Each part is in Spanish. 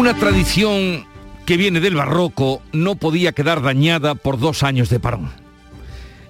Una tradición que viene del barroco no podía quedar dañada por dos años de parón.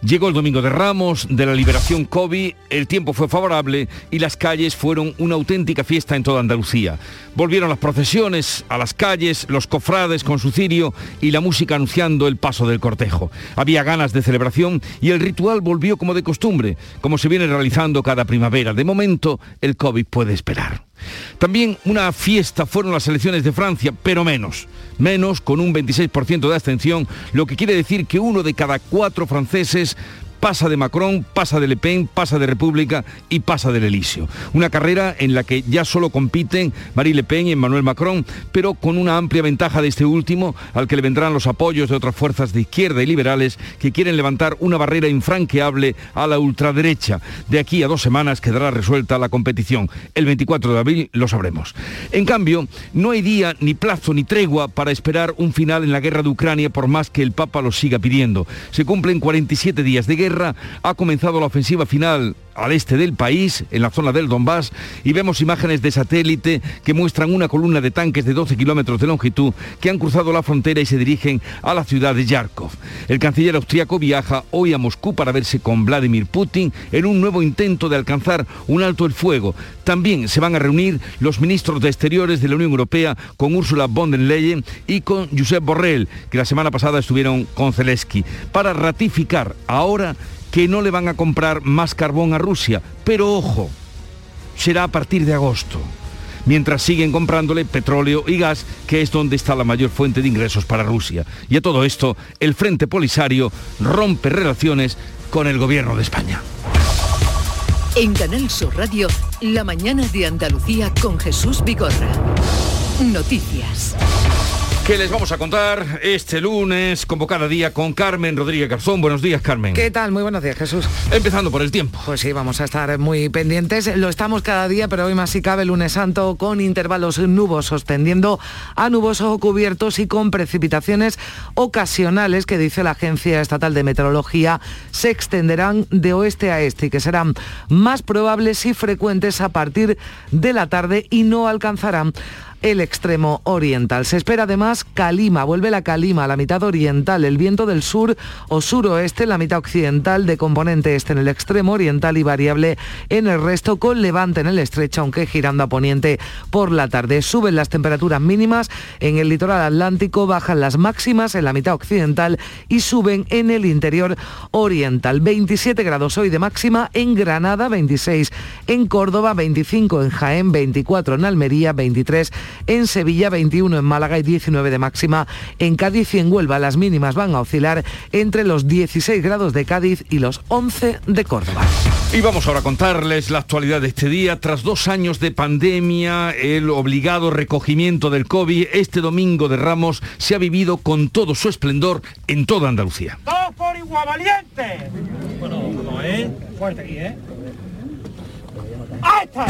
Llegó el domingo de Ramos, de la liberación COVID, el tiempo fue favorable y las calles fueron una auténtica fiesta en toda Andalucía. Volvieron las procesiones a las calles, los cofrades con su cirio y la música anunciando el paso del cortejo. Había ganas de celebración y el ritual volvió como de costumbre, como se viene realizando cada primavera. De momento, el COVID puede esperar. También una fiesta fueron las elecciones de Francia, pero menos. Menos con un 26% de abstención, lo que quiere decir que uno de cada cuatro franceses pasa de Macron, pasa de Le Pen, pasa de República y pasa del Elíseo. Una carrera en la que ya solo compiten Marie Le Pen y Emmanuel Macron, pero con una amplia ventaja de este último, al que le vendrán los apoyos de otras fuerzas de izquierda y liberales que quieren levantar una barrera infranqueable a la ultraderecha. De aquí a dos semanas quedará resuelta la competición. El 24 de abril lo sabremos. En cambio, no hay día, ni plazo, ni tregua para esperar un final en la guerra de Ucrania por más que el Papa lo siga pidiendo. Se cumplen 47 días de guerra ha comenzado la ofensiva final al este del país, en la zona del Donbass, y vemos imágenes de satélite que muestran una columna de tanques de 12 kilómetros de longitud que han cruzado la frontera y se dirigen a la ciudad de Yarkov. El canciller austriaco viaja hoy a Moscú para verse con Vladimir Putin en un nuevo intento de alcanzar un alto el fuego. También se van a reunir los ministros de Exteriores de la Unión Europea con Ursula von der Leyen y con Josep Borrell, que la semana pasada estuvieron con Zelensky, para ratificar ahora que no le van a comprar más carbón a Rusia. Pero ojo, será a partir de agosto mientras siguen comprándole petróleo y gas, que es donde está la mayor fuente de ingresos para Rusia. Y a todo esto, el Frente Polisario rompe relaciones con el gobierno de España. En Canal Sur Radio, la mañana de Andalucía con Jesús Vigorra. Noticias. ¿Qué les vamos a contar este lunes, como cada día, con Carmen Rodríguez Garzón? Buenos días, Carmen. ¿Qué tal? Muy buenos días, Jesús. Empezando por el tiempo. Pues sí, vamos a estar muy pendientes. Lo estamos cada día, pero hoy más si cabe, lunes santo, con intervalos nubosos, tendiendo a nubosos o cubiertos y con precipitaciones ocasionales que, dice la Agencia Estatal de Meteorología, se extenderán de oeste a este y que serán más probables y frecuentes a partir de la tarde y no alcanzarán el extremo oriental. Se espera además calima, vuelve la calima a la mitad oriental, el viento del sur o suroeste en la mitad occidental, de componente este en el extremo oriental y variable en el resto, con levante en el estrecho, aunque girando a poniente por la tarde. Suben las temperaturas mínimas en el litoral atlántico, bajan las máximas en la mitad occidental y suben en el interior oriental. 27 grados hoy de máxima en Granada, 26 en Córdoba, 25 en Jaén, 24 en Almería, 23 en Sevilla 21 en Málaga y 19 de máxima en Cádiz y en Huelva. Las mínimas van a oscilar entre los 16 grados de Cádiz y los 11 de Córdoba. Y vamos ahora a contarles la actualidad de este día. Tras dos años de pandemia, el obligado recogimiento del COVID, este domingo de Ramos se ha vivido con todo su esplendor en toda Andalucía. ¡Dos por igual valiente! Bueno, no, ¿eh? Fuerte aquí, ¿eh? ¡Ahí está!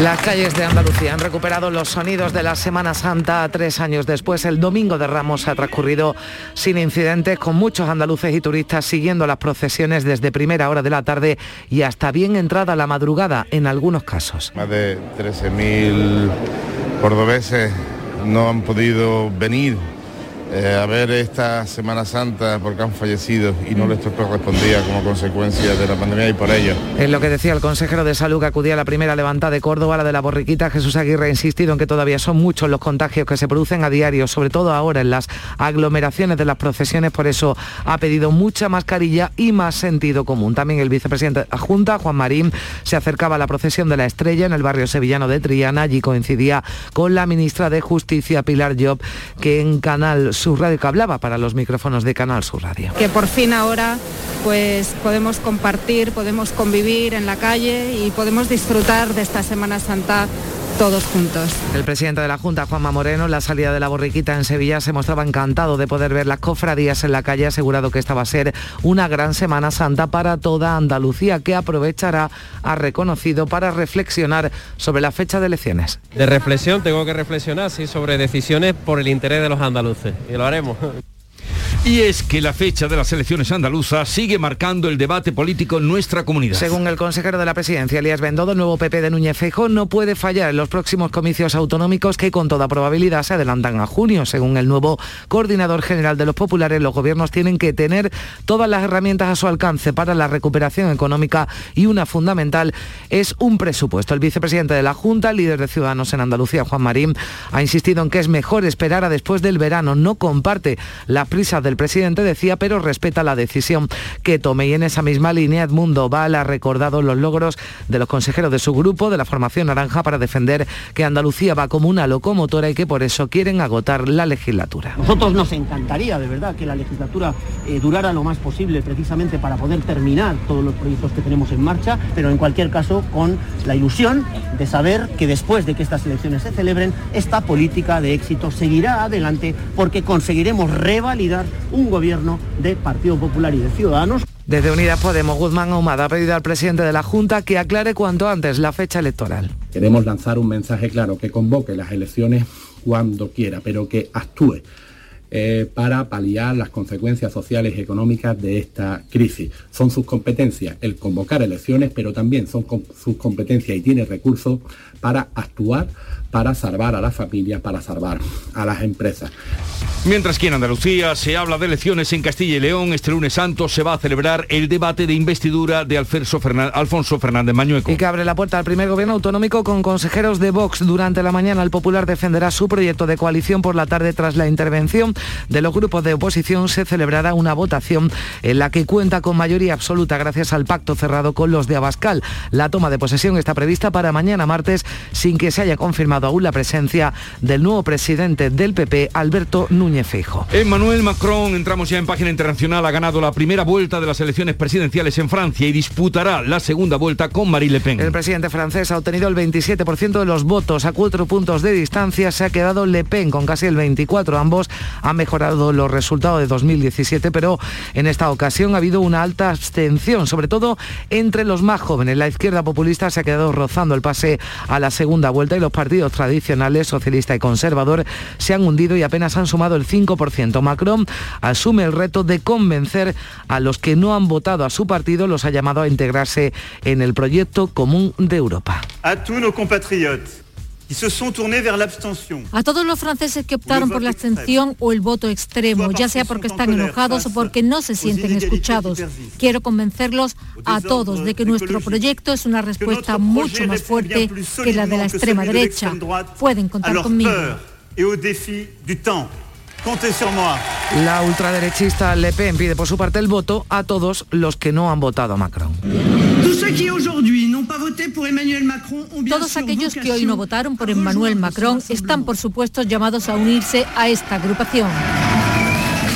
Las calles de Andalucía han recuperado los sonidos de la Semana Santa tres años después. El domingo de Ramos ha transcurrido sin incidentes, con muchos andaluces y turistas siguiendo las procesiones desde primera hora de la tarde y hasta bien entrada la madrugada en algunos casos. Más de 13.000 cordobeses no han podido venir eh, a ver esta Semana Santa porque han fallecido y no les correspondía como consecuencia de la pandemia y por ello. Es lo que decía el consejero de salud que acudía a la primera levantada de Córdoba, la de la borriquita, Jesús Aguirre ha insistido en que todavía son muchos los contagios que se producen a diario, sobre todo ahora en las aglomeraciones de las procesiones, por eso ha pedido mucha mascarilla y más sentido común. También el vicepresidente Junta, Juan Marín, se acercaba a la procesión de la estrella en el barrio sevillano de Triana, allí coincidía con la ministra de Justicia, Pilar Job, que en Canal Sur Radio, que hablaba para los micrófonos de Canal Sur Radio. Que por fin ahora pues podemos compartir, podemos convivir en la calle y podemos disfrutar de esta Semana Santa todos juntos. El presidente de la Junta, Juanma Moreno, en la salida de la borriquita en Sevilla se mostraba encantado de poder ver las cofradías en la calle, asegurado que esta va a ser una gran Semana Santa para toda Andalucía, que aprovechará, ha reconocido, para reflexionar sobre la fecha de elecciones. De reflexión tengo que reflexionar, sí, sobre decisiones por el interés de los andaluces, y lo haremos. Y es que la fecha de las elecciones andaluzas sigue marcando el debate político en nuestra comunidad. Según el consejero de la presidencia, Elías Bendodo, el nuevo PP de Núñez Feijóo no puede fallar en los próximos comicios autonómicos que con toda probabilidad se adelantan a junio. Según el nuevo coordinador general de los populares, los gobiernos tienen que tener todas las herramientas a su alcance para la recuperación económica y una fundamental es un presupuesto. El vicepresidente de la Junta, líder de Ciudadanos en Andalucía, Juan Marín, ha insistido en que es mejor esperar a después del verano. No comparte las prisas del presidente, decía, pero respeta la decisión que tome. Y en esa misma línea, Edmundo Val ha recordado los logros de los consejeros de su grupo, de la formación naranja, para defender que Andalucía va como una locomotora y que por eso quieren agotar la legislatura. Nosotros nos encantaría, de verdad, que la legislatura eh, durara lo más posible precisamente para poder terminar todos los proyectos que tenemos en marcha, pero en cualquier caso con la ilusión de saber que después de que estas elecciones se celebren, esta política de éxito seguirá adelante porque conseguiremos revalidar un gobierno de Partido Popular y de Ciudadanos. Desde Unidas Podemos, Guzmán Ahumada ha pedido al presidente de la Junta que aclare cuanto antes la fecha electoral. Queremos lanzar un mensaje claro, que convoque las elecciones cuando quiera, pero que actúe eh, para paliar las consecuencias sociales y económicas de esta crisis. Son sus competencias el convocar elecciones, pero también son sus competencias y tiene recursos para actuar para salvar a las familias, para salvar a las empresas. Mientras que en Andalucía se habla de elecciones en Castilla y León, este lunes santo se va a celebrar el debate de investidura de Alfonso Fernández Mañueco. Y que abre la puerta al primer gobierno autonómico con consejeros de Vox. Durante la mañana el Popular defenderá su proyecto de coalición por la tarde tras la intervención de los grupos de oposición se celebrará una votación en la que cuenta con mayoría absoluta gracias al pacto cerrado con los de Abascal. La toma de posesión está prevista para mañana martes sin que se haya confirmado aún la presencia del nuevo presidente del PP, Alberto Núñez Feijo. Emmanuel Macron, entramos ya en página internacional, ha ganado la primera vuelta de las elecciones presidenciales en Francia y disputará la segunda vuelta con Marine Le Pen. El presidente francés ha obtenido el 27% de los votos a cuatro puntos de distancia. Se ha quedado Le Pen con casi el 24. Ambos han mejorado los resultados de 2017, pero en esta ocasión ha habido una alta abstención, sobre todo entre los más jóvenes. La izquierda populista se ha quedado rozando el pase a la segunda vuelta y los partidos tradicionales, socialista y conservador, se han hundido y apenas han sumado el 5%. Macron asume el reto de convencer a los que no han votado a su partido, los ha llamado a integrarse en el proyecto común de Europa. A todos nos compatriotes a todos los franceses que optaron por la abstención o el voto extremo, ya sea porque están enojados o porque no se sienten escuchados, quiero convencerlos a todos de que nuestro proyecto es una respuesta mucho más fuerte que la de la extrema derecha. Pueden contar conmigo. La ultraderechista Le Pen pide por su parte el voto a todos los que no han votado a Macron. Todos aquellos que hoy no votaron por Emmanuel Macron están, por supuesto, llamados a unirse a esta agrupación.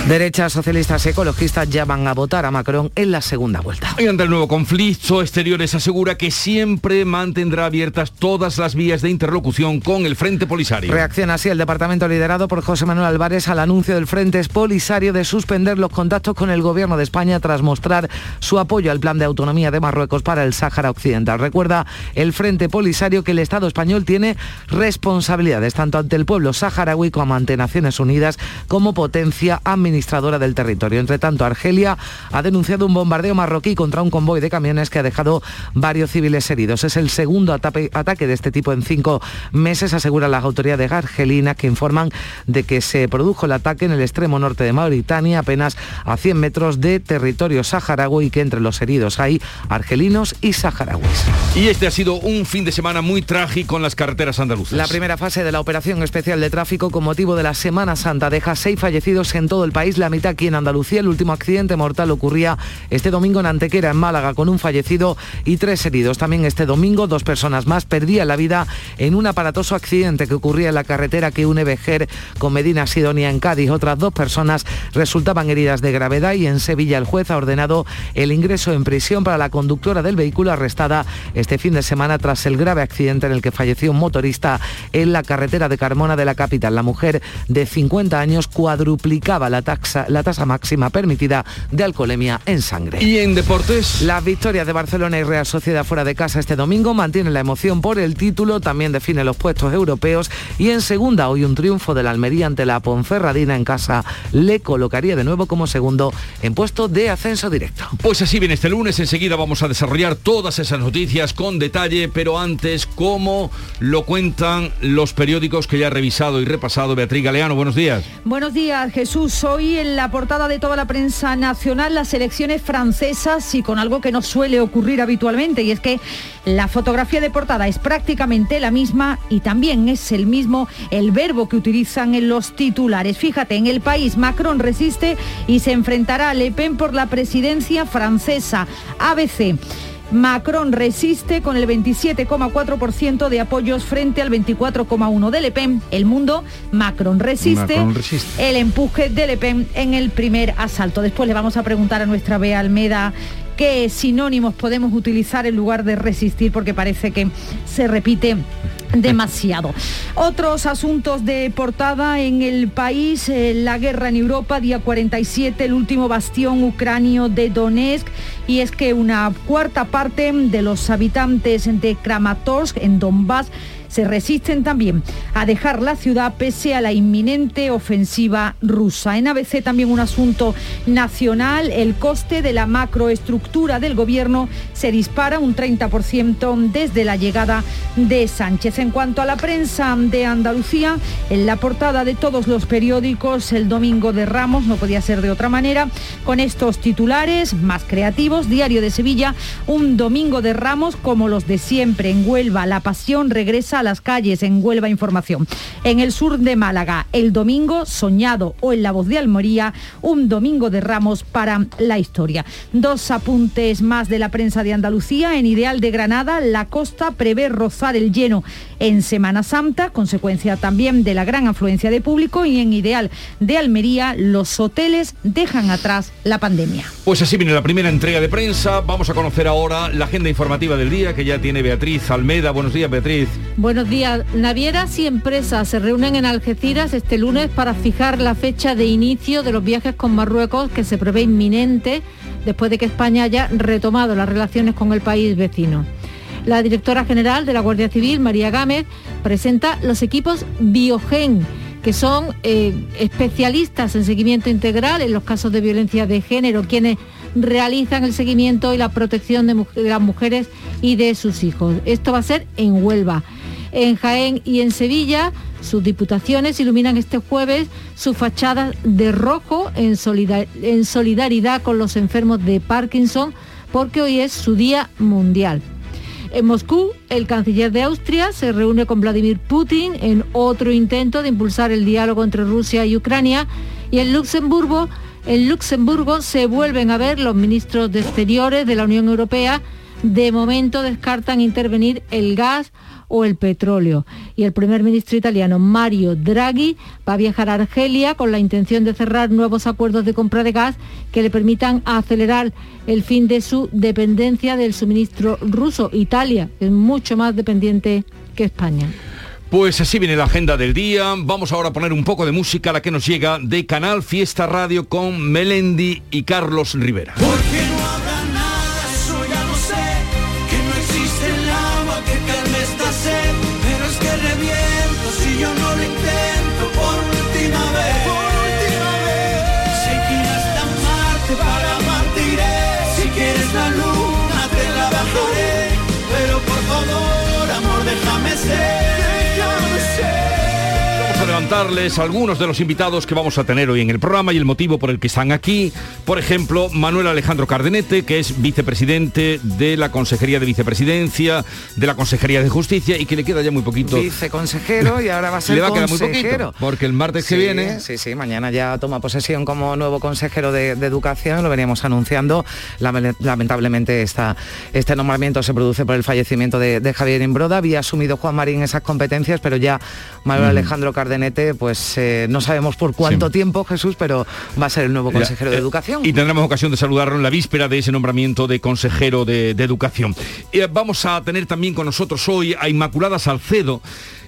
Derechas, socialistas y ecologistas ya van a votar a Macron en la segunda vuelta. Y ante el nuevo conflicto, Exteriores asegura que siempre mantendrá abiertas todas las vías de interlocución con el Frente Polisario. Reacciona así el departamento liderado por José Manuel Álvarez al anuncio del Frente Polisario de suspender los contactos con el gobierno de España tras mostrar su apoyo al plan de autonomía de Marruecos para el Sáhara Occidental. Recuerda el Frente Polisario que el Estado español tiene responsabilidades tanto ante el pueblo saharaui como ante Naciones Unidas como potencia administrativa administradora del territorio. Entre tanto, Argelia ha denunciado un bombardeo marroquí contra un convoy de camiones que ha dejado varios civiles heridos. Es el segundo ataque de este tipo en cinco meses, aseguran las autoridades argelinas que informan de que se produjo el ataque en el extremo norte de Mauritania, apenas a 100 metros de territorio saharaui y que entre los heridos hay argelinos y saharauis. Y este ha sido un fin de semana muy trágico en las carreteras andaluzas. La primera fase de la operación especial de tráfico con motivo de la Semana Santa deja seis fallecidos en todo el país país, la mitad aquí en Andalucía. El último accidente mortal ocurría este domingo en Antequera, en Málaga, con un fallecido y tres heridos. También este domingo dos personas más perdían la vida en un aparatoso accidente que ocurría en la carretera que une Vejer con Medina Sidonia en Cádiz. Otras dos personas resultaban heridas de gravedad y en Sevilla el juez ha ordenado el ingreso en prisión para la conductora del vehículo arrestada este fin de semana tras el grave accidente en el que falleció un motorista en la carretera de Carmona de la capital. La mujer de 50 años cuadruplicaba la, taxa, la tasa máxima permitida de alcoholemia en sangre. Y en deportes. Las victorias de Barcelona y Real Sociedad fuera de casa este domingo mantienen la emoción por el título, también define los puestos europeos y en segunda hoy un triunfo de la Almería ante la Ponferradina en casa le colocaría de nuevo como segundo en puesto de ascenso directo. Pues así viene este lunes, enseguida vamos a desarrollar todas esas noticias con detalle, pero antes, como lo cuentan los periódicos que ya ha revisado y repasado Beatriz Galeano. Buenos días. Buenos días, Jesús. Hoy en la portada de toda la prensa nacional las elecciones francesas y con algo que no suele ocurrir habitualmente y es que la fotografía de portada es prácticamente la misma y también es el mismo el verbo que utilizan en los titulares. Fíjate, en el país Macron resiste y se enfrentará a Le Pen por la presidencia francesa. ABC. Macron resiste con el 27,4% de apoyos frente al 24,1% de Le Pen. El mundo, Macron resiste, Macron resiste. el empuje de Le Pen en el primer asalto. Después le vamos a preguntar a nuestra Bea Almeda qué sinónimos podemos utilizar en lugar de resistir, porque parece que se repite demasiado. Otros asuntos de portada en el país, eh, la guerra en Europa, día 47, el último bastión ucranio de Donetsk, y es que una cuarta parte de los habitantes de Kramatorsk, en Donbass, se resisten también a dejar la ciudad pese a la inminente ofensiva rusa. En ABC también un asunto nacional, el coste de la macroestructura del gobierno se dispara un 30% desde la llegada de Sánchez. En cuanto a la prensa de Andalucía, en la portada de todos los periódicos el domingo de Ramos, no podía ser de otra manera, con estos titulares más creativos, Diario de Sevilla, un domingo de Ramos como los de siempre en Huelva, la pasión regresa las calles en Huelva Información. En el sur de Málaga, el domingo soñado o en la voz de Almoría, un domingo de Ramos para la historia. Dos apuntes más de la prensa de Andalucía. En Ideal de Granada, la costa prevé rozar el lleno en Semana Santa, consecuencia también de la gran afluencia de público y en Ideal de Almería, los hoteles dejan atrás la pandemia. Pues así viene la primera entrega de prensa. Vamos a conocer ahora la agenda informativa del día que ya tiene Beatriz Almeda. Buenos días, Beatriz. Buenos días. Navieras y empresas se reúnen en Algeciras este lunes para fijar la fecha de inicio de los viajes con Marruecos que se prevé inminente después de que España haya retomado las relaciones con el país vecino. La directora general de la Guardia Civil, María Gámez, presenta los equipos Biogen, que son eh, especialistas en seguimiento integral en los casos de violencia de género, quienes realizan el seguimiento y la protección de, las mujeres y de sus hijos. Esto va a ser en Huelva. En Jaén y en Sevilla, sus diputaciones iluminan este jueves sus fachadas de rojo en solidaridad con los enfermos de Parkinson, porque hoy es su Día Mundial. En Moscú, el canciller de Austria se reúne con Vladimir Putin en otro intento de impulsar el diálogo entre Rusia y Ucrania. Y en Luxemburgo, Luxemburgo se vuelven a ver los ministros de Exteriores de la Unión Europea. De momento descartan intervenir el gas o el petróleo. Y el primer ministro italiano Mario Draghi va a viajar a Argelia con la intención de cerrar nuevos acuerdos de compra de gas que le permitan acelerar el fin de su dependencia del suministro ruso. Italia es mucho más dependiente que España. Pues así viene la agenda del día. Vamos ahora a poner un poco de música, la que nos llega de Canal Fiesta Radio con Melendi y Carlos Rivera. No adelantarles algunos de los invitados que vamos a tener hoy en el programa y el motivo por el que están aquí. Por ejemplo, Manuel Alejandro Cardenete, que es vicepresidente de la Consejería de Vicepresidencia, de la Consejería de Justicia y que le queda ya muy poquito. Viceconsejero y ahora va a ser le va a quedar muy poquito, porque el martes que viene Sí, sí, mañana ya toma posesión como nuevo consejero de, de Educación, lo veníamos anunciando. Lame- Lamentablemente esta, este nombramiento se produce por el fallecimiento de, de Javier Imbroda. Había asumido Juan Marín esas competencias, pero ya Manuel Alejandro Cardenete, pues eh, no sabemos por cuánto tiempo, Jesús, pero va a ser el nuevo consejero de Eh, Educación. Y tendremos ocasión de saludarlo en la víspera de ese nombramiento de consejero de, de Educación. Eh, vamos a tener también con nosotros hoy a Inmaculada Salcedo.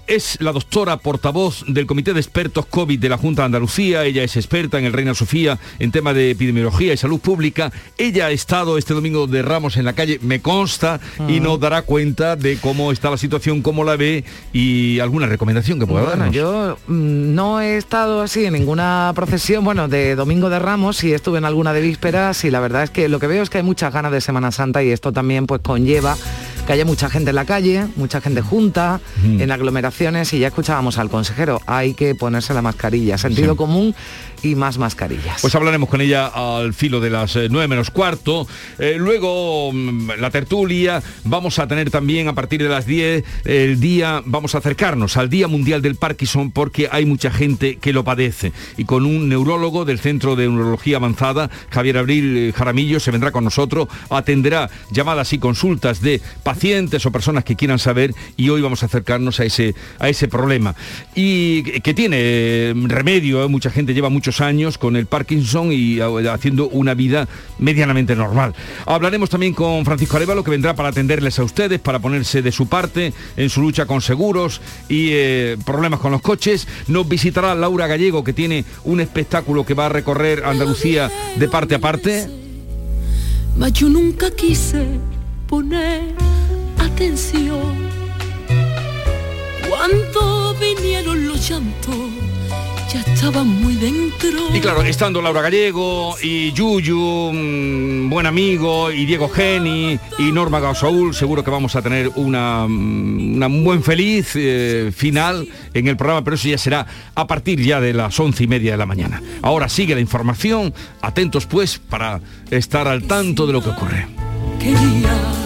Es la doctora portavoz del Comité de Expertos COVID de la Junta de Andalucía. Ella es experta en el Reina Sofía en tema de epidemiología y salud pública. Ella ha estado este domingo de Ramos en la calle, me consta, y Mm. nos dará cuenta de cómo está la situación, cómo la ve y alguna recomendación que pueda Bueno, darnos. yo mm, no he estado así en ninguna procesión, bueno, de Domingo de Ramos, y estuve en alguna de vísperas y la verdad es que lo que veo es que hay muchas ganas de Semana Santa y esto también pues conlleva que haya mucha gente en la calle, mucha gente junta, Mm. en aglomeraciones y ya escuchábamos al consejero, hay que ponerse la mascarilla, sentido Sí. común más mascarillas. Pues hablaremos con ella al filo de las eh, 9 menos cuarto. Eh, luego mm, la tertulia. Vamos a tener también a partir de las 10 el día, vamos a acercarnos al Día Mundial del Parkinson porque hay mucha gente que lo padece. Y con un neurólogo del Centro de Neurología Avanzada, Javier Abril eh, Jaramillo, se vendrá con nosotros, atenderá llamadas y consultas de pacientes o personas que quieran saber y hoy vamos a acercarnos a ese, a ese problema. Y que tiene eh, remedio, eh, mucha gente lleva muchos años con el Parkinson y eh, haciendo una vida medianamente normal. Hablaremos también con Francisco Arevalo que vendrá para atenderles a ustedes, para ponerse de su parte en su lucha con seguros y eh, problemas con los coches. Nos visitará Laura Gallego que tiene un espectáculo que va a recorrer Andalucía de parte a parte. Yo nunca quise poner atención. Ya estaba muy dentro. Y claro, estando Laura Gallego y Yuyu, mm, buen amigo, y Diego Geni y Norma Gausaúl, seguro que vamos a tener una, mm, una buen feliz eh, final en el programa, pero eso ya será a partir ya de las once y media de la mañana. Ahora sigue la información, atentos pues para estar al tanto de lo que ocurre. quería.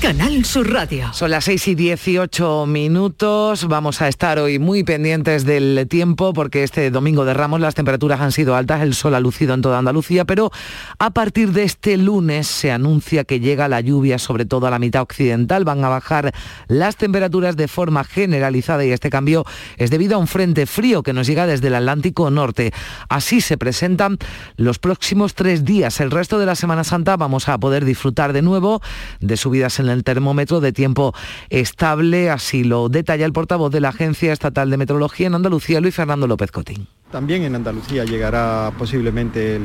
Canal Sur Radio. Son las 6 y 18 minutos. Vamos a estar hoy muy pendientes del tiempo porque este domingo de Ramos las temperaturas han sido altas, el sol ha lucido en toda Andalucía, pero a partir de este lunes se anuncia que llega la lluvia, sobre todo a la mitad occidental. Van a bajar las temperaturas de forma generalizada y este cambio es debido a un frente frío que nos llega desde el Atlántico Norte. Así se presentan los próximos tres días. El resto de la Semana Santa vamos a poder disfrutar de nuevo de subidas en el termómetro de tiempo estable, así lo detalla el portavoz de la Agencia Estatal de Meteorología en Andalucía, Luis Fernando López Cotín. También en Andalucía llegará posiblemente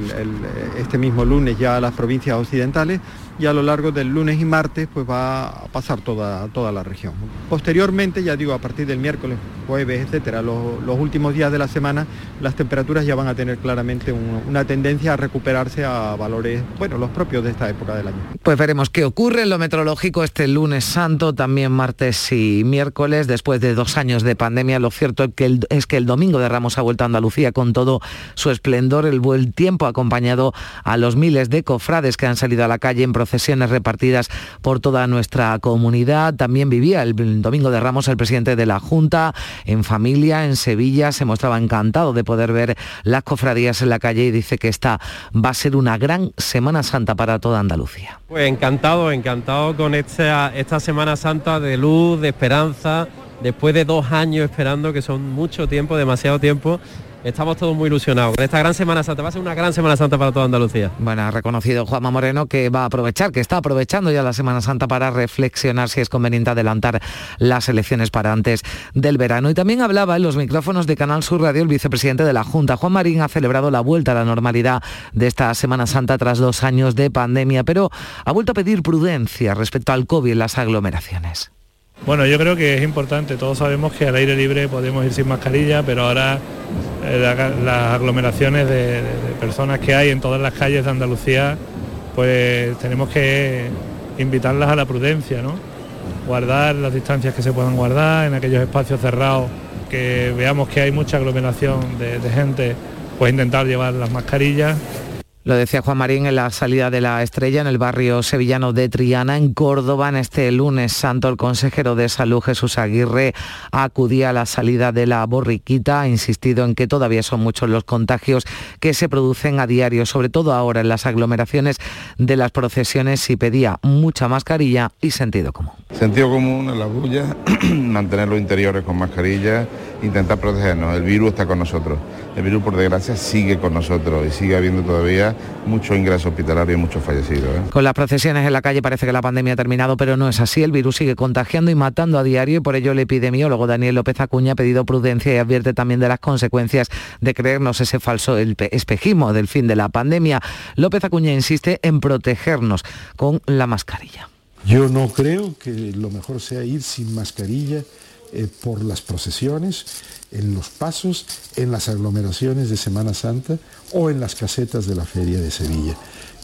este mismo lunes ya a las provincias occidentales y a lo largo del lunes y martes pues va a pasar toda, toda la región. Posteriormente, ya digo, a partir del miércoles, jueves, etcétera, los, los últimos días de la semana, las temperaturas ya van a tener claramente un- una tendencia a recuperarse a valores, bueno, los propios de esta época del año. Pues veremos qué ocurre en lo meteorológico este lunes santo, también martes y miércoles, después de dos años de pandemia. Lo cierto es que el, es que el domingo de Ramos ha vuelto a Andalucía con todo su esplendor, el buen tiempo acompañado a los miles de cofrades que han salido a la calle en procesiones repartidas por toda nuestra comunidad. También vivía el, domingo de Ramos el presidente de la Junta en familia en Sevilla. Se mostraba encantado de poder ver las cofradías en la calle y dice que esta va a ser una gran Semana Santa para toda Andalucía. Pues encantado, encantado con esta, esta Semana Santa de luz, de esperanza, después de dos años esperando, que son mucho tiempo, demasiado tiempo. Estamos todos muy ilusionados con esta gran Semana Santa. Va a ser una gran Semana Santa para toda Andalucía. Bueno, ha reconocido Juanma Moreno que va a aprovechar, que está aprovechando ya la Semana Santa para reflexionar si es conveniente adelantar las elecciones para antes del verano. Y también hablaba en los micrófonos de Canal Sur Radio el vicepresidente de la Junta. Juan Marín ha celebrado la vuelta a la normalidad de esta Semana Santa tras dos años de pandemia, pero ha vuelto a pedir prudencia respecto al COVID en las aglomeraciones. Bueno, yo creo que es importante. Todos sabemos que al aire libre podemos ir sin mascarilla, pero ahora eh, la- las aglomeraciones de, personas que hay en todas las calles de Andalucía, pues tenemos que invitarlas a la prudencia, ¿no? Guardar las distancias que se puedan guardar en aquellos espacios cerrados que veamos que hay mucha aglomeración de gente, pues intentar llevar las mascarillas Lo decía Juan Marín en la salida de la estrella en el barrio sevillano de Triana, en Córdoba, en este lunes santo. El consejero de salud Jesús Aguirre acudía a la salida de la borriquita, ha insistido en que todavía son muchos los contagios que se producen a diario, sobre todo ahora en las aglomeraciones de las procesiones y pedía mucha mascarilla y sentido común. Sentido común en la bulla, mantener los interiores con mascarilla, intentar protegernos. El virus está con nosotros. El virus, por desgracia, sigue con nosotros y sigue habiendo todavía mucho ingreso hospitalario y muchos fallecidos. ¿eh? Con las procesiones en la calle parece que la pandemia ha terminado, pero no es así. El virus sigue contagiando y matando a diario y por ello el epidemiólogo Daniel López Acuña ha pedido prudencia y advierte también de las consecuencias de creernos ese falso el- espejismo del fin de la pandemia. López Acuña insiste en protegernos con la mascarilla. Yo no creo que lo mejor sea ir sin mascarilla eh, por las procesiones, en los pasos, en las aglomeraciones de Semana Santa o en las casetas de la Feria de Sevilla.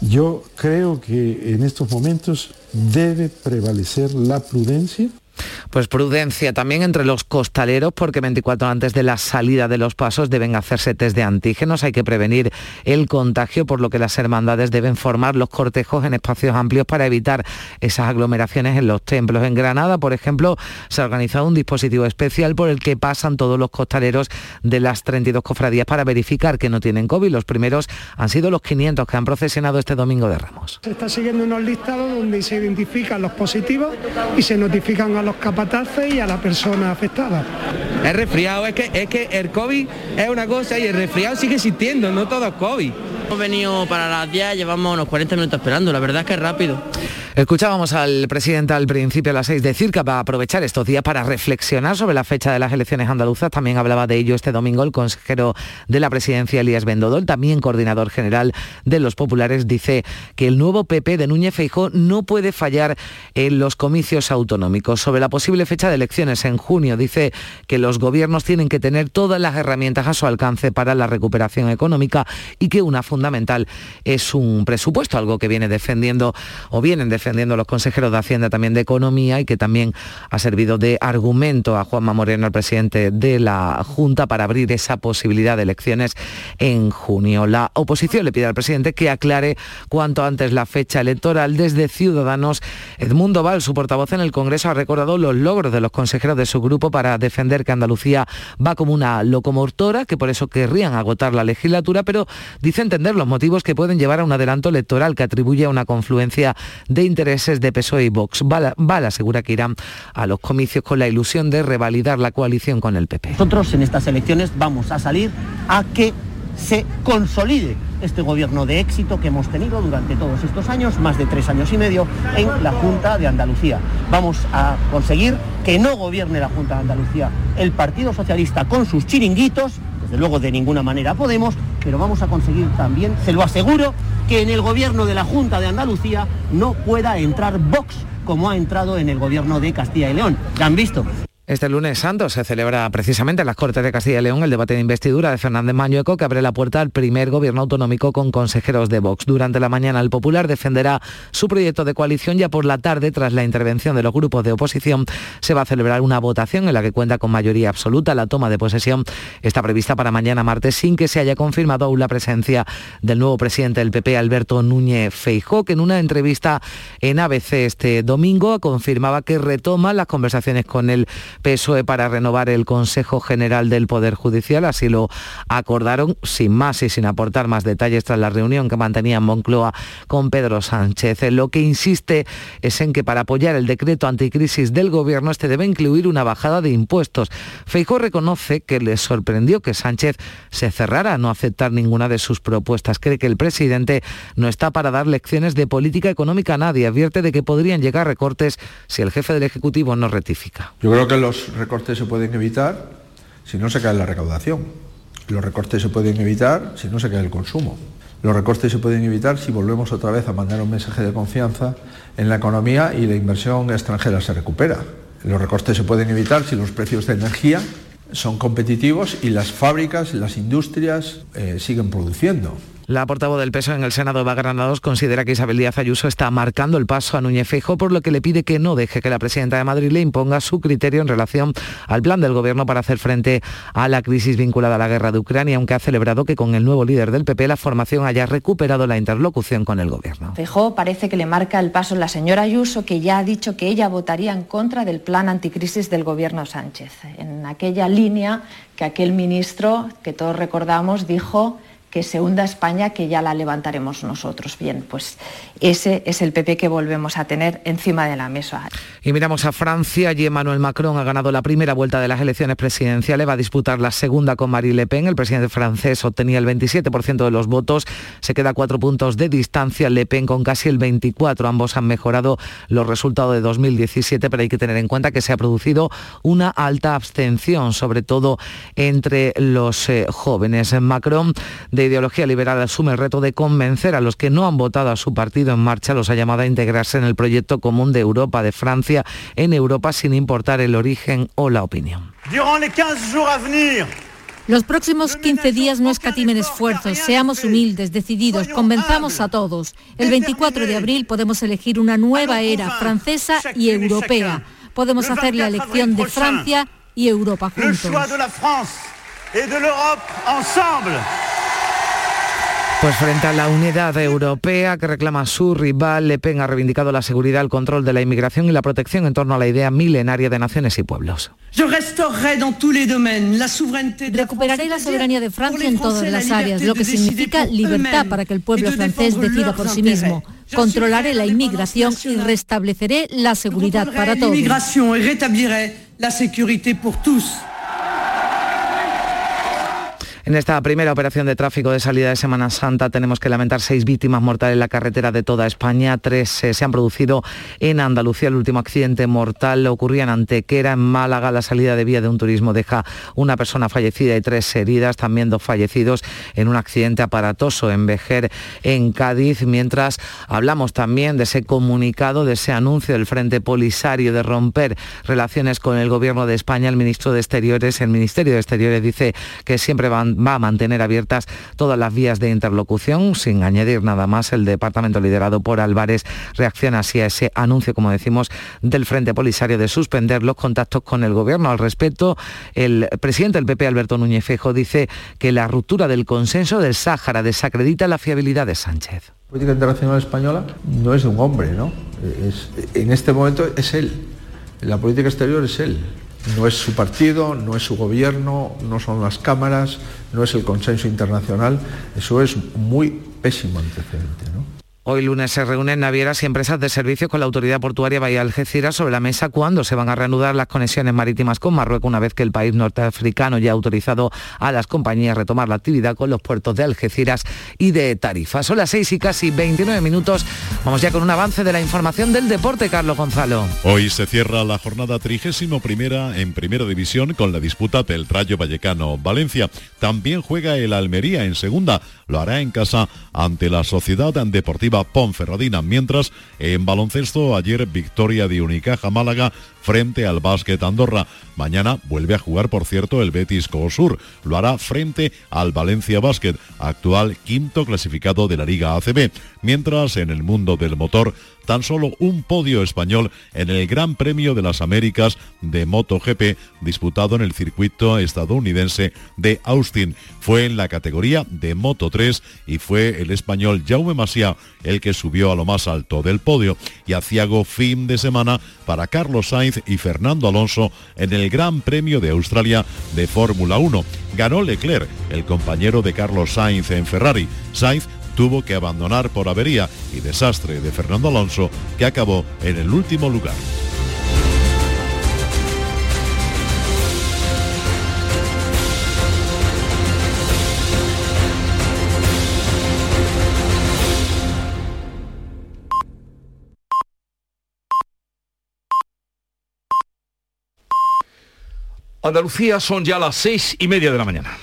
Yo creo que en estos momentos debe prevalecer la prudencia Pues prudencia también entre los costaleros porque 24 horas antes de la salida de los pasos deben hacerse test de antígenos, hay que prevenir el contagio por lo que las hermandades deben formar los cortejos en espacios amplios para evitar esas aglomeraciones en los templos. En Granada, por ejemplo, se ha organizado un dispositivo especial por el que pasan todos los costaleros de las 32 cofradías para verificar que no tienen COVID. Los primeros han sido los 500 que han procesionado este domingo de Ramos. Se está siguiendo unos listados donde se identifican los positivos y se notifican a los capataces y a la persona afectada. Es resfriado, es que, es que el COVID es una cosa y el resfriado sigue existiendo, no todo es COVID. Hemos venido para las 10, llevamos unos 40 minutos esperando, la verdad es que es rápido. Escuchábamos al presidente al principio a las seis decir que va a aprovechar estos días para reflexionar sobre la fecha de las elecciones andaluzas. También hablaba de ello este domingo el consejero de la presidencia, Elías Bendodol, también coordinador general de los populares, dice que el nuevo PP de Núñez Feijó no puede fallar en los comicios autonómicos. Sobre la posible fecha de elecciones en junio, dice que los gobiernos tienen que tener todas las herramientas a su alcance para la recuperación económica y que una fundamental es un presupuesto, algo que viene defendiendo o vienen defendiendo los consejeros de Hacienda también de Economía y que también ha servido de argumento a Juanma Moreno, el presidente de la Junta, para abrir esa posibilidad de elecciones en junio. La oposición le pide al presidente que aclare cuanto antes la fecha electoral. Desde Ciudadanos, Edmundo Val, su portavoz en el Congreso, ha recordado los logros de los consejeros de su grupo para defender que Andalucía va como una locomotora, que por eso querrían agotar la legislatura, pero dice entender los motivos que pueden llevar a un adelanto electoral que atribuye a una confluencia de intereses de PSOE y Vox. Val, Val asegura que irán a los comicios con la ilusión de revalidar la coalición con el PP. Nosotros en estas elecciones vamos a salir a que se consolide este gobierno de éxito que hemos tenido durante todos estos años, más de tres años y medio, en la Junta de Andalucía. Vamos a conseguir que no gobierne la Junta de Andalucía el Partido Socialista con sus chiringuitos, desde luego de ninguna manera Podemos, pero vamos a conseguir también, se lo aseguro, que en el gobierno de la Junta de Andalucía no pueda entrar Vox como ha entrado en el gobierno de Castilla y León. Ya han visto. Este lunes santo se celebra precisamente en las Cortes de Castilla y León el debate de investidura de Fernández Mañueco que abre la puerta al primer gobierno autonómico con consejeros de Vox. Durante la mañana el Popular defenderá su proyecto de coalición ya por la tarde tras la intervención de los grupos de oposición se va a celebrar una votación en la que cuenta con mayoría absoluta. La toma de posesión está prevista para mañana martes sin que se haya confirmado aún la presencia del nuevo presidente del PP Alberto Núñez Feijó que en una entrevista en ABC este domingo confirmaba que retoma las conversaciones con el PSOE para renovar el Consejo General del Poder Judicial. Así lo acordaron sin más y sin aportar más detalles tras la reunión que mantenía en Moncloa con Pedro Sánchez. Lo que insiste es en que para apoyar el decreto anticrisis del Gobierno este debe incluir una bajada de impuestos. Feijó reconoce que le sorprendió que Sánchez se cerrara a no aceptar ninguna de sus propuestas. Cree que el presidente no está para dar lecciones de política económica a nadie. Advierte de que podrían llegar recortes si el jefe del Ejecutivo no rectifica. Yo creo que los recortes se pueden evitar si no se cae la recaudación. Los recortes se pueden evitar si no se cae el consumo. Los recortes se pueden evitar si volvemos otra vez a mandar un mensaje de confianza en la economía y la inversión extranjera se recupera. Los recortes se pueden evitar si los precios de energía son competitivos y las fábricas, las industrias eh, siguen produciendo. La portavoz del peso en el Senado, Eva Granados, considera que Isabel Díaz Ayuso está marcando el paso a Núñez Feijóo, por lo que le pide que no deje que la presidenta de Madrid le imponga su criterio en relación al plan del gobierno para hacer frente a la crisis vinculada a la guerra de Ucrania, aunque ha celebrado que con el nuevo líder del PP la formación haya recuperado la interlocución con el gobierno. Feijóo parece que le marca el paso la señora Ayuso, que ya ha dicho que ella votaría en contra del plan anticrisis del gobierno Sánchez, en aquella línea que aquel ministro, que todos recordamos, dijo que se hunda España, que ya la levantaremos nosotros. Bien, pues ese es el PP que volvemos a tener encima de la mesa. Y miramos a Francia. Allí Emmanuel Macron ha ganado la primera vuelta de las elecciones presidenciales. Va a disputar la segunda con Marie Le Pen. El presidente francés obtenía el 27% de los votos. Se queda a cuatro puntos de distancia. Le Pen con casi el 24%. Ambos han mejorado los resultados de 2017, pero hay que tener en cuenta que se ha producido una alta abstención, sobre todo entre los eh, jóvenes. Macron ideología liberal asume el reto de convencer a los que no han votado a su partido en marcha, los ha llamado a integrarse en el proyecto común de Europa, de Francia, en Europa, sin importar el origen o la opinión. Los próximos 15 días no escatimen esfuerzos, seamos humildes, decididos, convenzamos a todos. El 24 de abril podemos elegir una nueva era francesa y europea. Podemos hacer la elección de Francia y Europa juntos. Pues frente a la unidad europea que reclama su rival, Le Pen ha reivindicado la seguridad, el control de la inmigración y la protección en torno a la idea milenaria de naciones y pueblos. Recuperaré la soberanía de Francia en todas las áreas, lo que significa libertad para que el pueblo francés decida por sí mismo. Controlaré la inmigración y restableceré la seguridad para todos. En esta primera operación de tráfico de salida de Semana Santa tenemos que lamentar seis víctimas mortales en la carretera de toda España. Tres eh, se han producido en Andalucía. El último accidente mortal ocurría en Antequera, en Málaga. La salida de vía de un turismo deja una persona fallecida y tres heridas, también dos fallecidos en un accidente aparatoso en Vejer, en Cádiz. Mientras hablamos también de ese comunicado, de ese anuncio del Frente Polisario de romper relaciones con el Gobierno de España. El ministro de Exteriores, el Ministerio de Exteriores dice que siempre van va a mantener abiertas todas las vías de interlocución, sin añadir nada más. El departamento liderado por Álvarez reacciona así a ese anuncio, como decimos, del Frente Polisario de suspender los contactos con el Gobierno. Al respecto, el presidente del PP, Alberto Núñez Fejo, dice que la ruptura del consenso del Sáhara desacredita la fiabilidad de Sánchez. La política internacional española no es un hombre, ¿no? En este momento es él. La política exterior es él. No es su partido, no es su gobierno, no son las cámaras, no es el consenso internacional. Eso es muy pésimo antecedente. Hoy lunes se reúnen navieras y empresas de servicios con la Autoridad Portuaria Bahía Algeciras sobre la mesa cuando se van a reanudar las conexiones marítimas con Marruecos una vez que el país norteafricano ya ha autorizado a las compañías retomar la actividad con los puertos de Algeciras y de Tarifa. Son las 6 y casi 29 minutos. Vamos ya con un avance de la información del deporte, Carlos Gonzalo. Hoy se cierra la jornada trigésimo primera en primera división con la disputa del Rayo Vallecano Valencia. También juega el Almería en segunda. Lo hará en casa ante la Sociedad Deportiva Ponferradina. Mientras en baloncesto ayer victoria de Unicaja Málaga frente al Básquet Andorra. Mañana vuelve a jugar, por cierto, el Betis Sur. Lo hará frente al Valencia Básquet, actual quinto clasificado de la Liga ACB. Mientras en el mundo del motor, tan solo un podio español en el Gran Premio de las Américas de MotoGP disputado en el circuito estadounidense de Austin. Fue en la categoría de Moto 3 y fue el español Jaume Masia el que subió a lo más alto del podio y aciago fin de semana para Carlos Sainz y Fernando Alonso en el Gran Premio de Australia de Fórmula 1. Ganó Leclerc, el compañero de Carlos Sainz en Ferrari. Sainz tuvo que abandonar por avería y desastre de Fernando Alonso, que acabó en el último lugar. Andalucía son ya las seis y media de la mañana.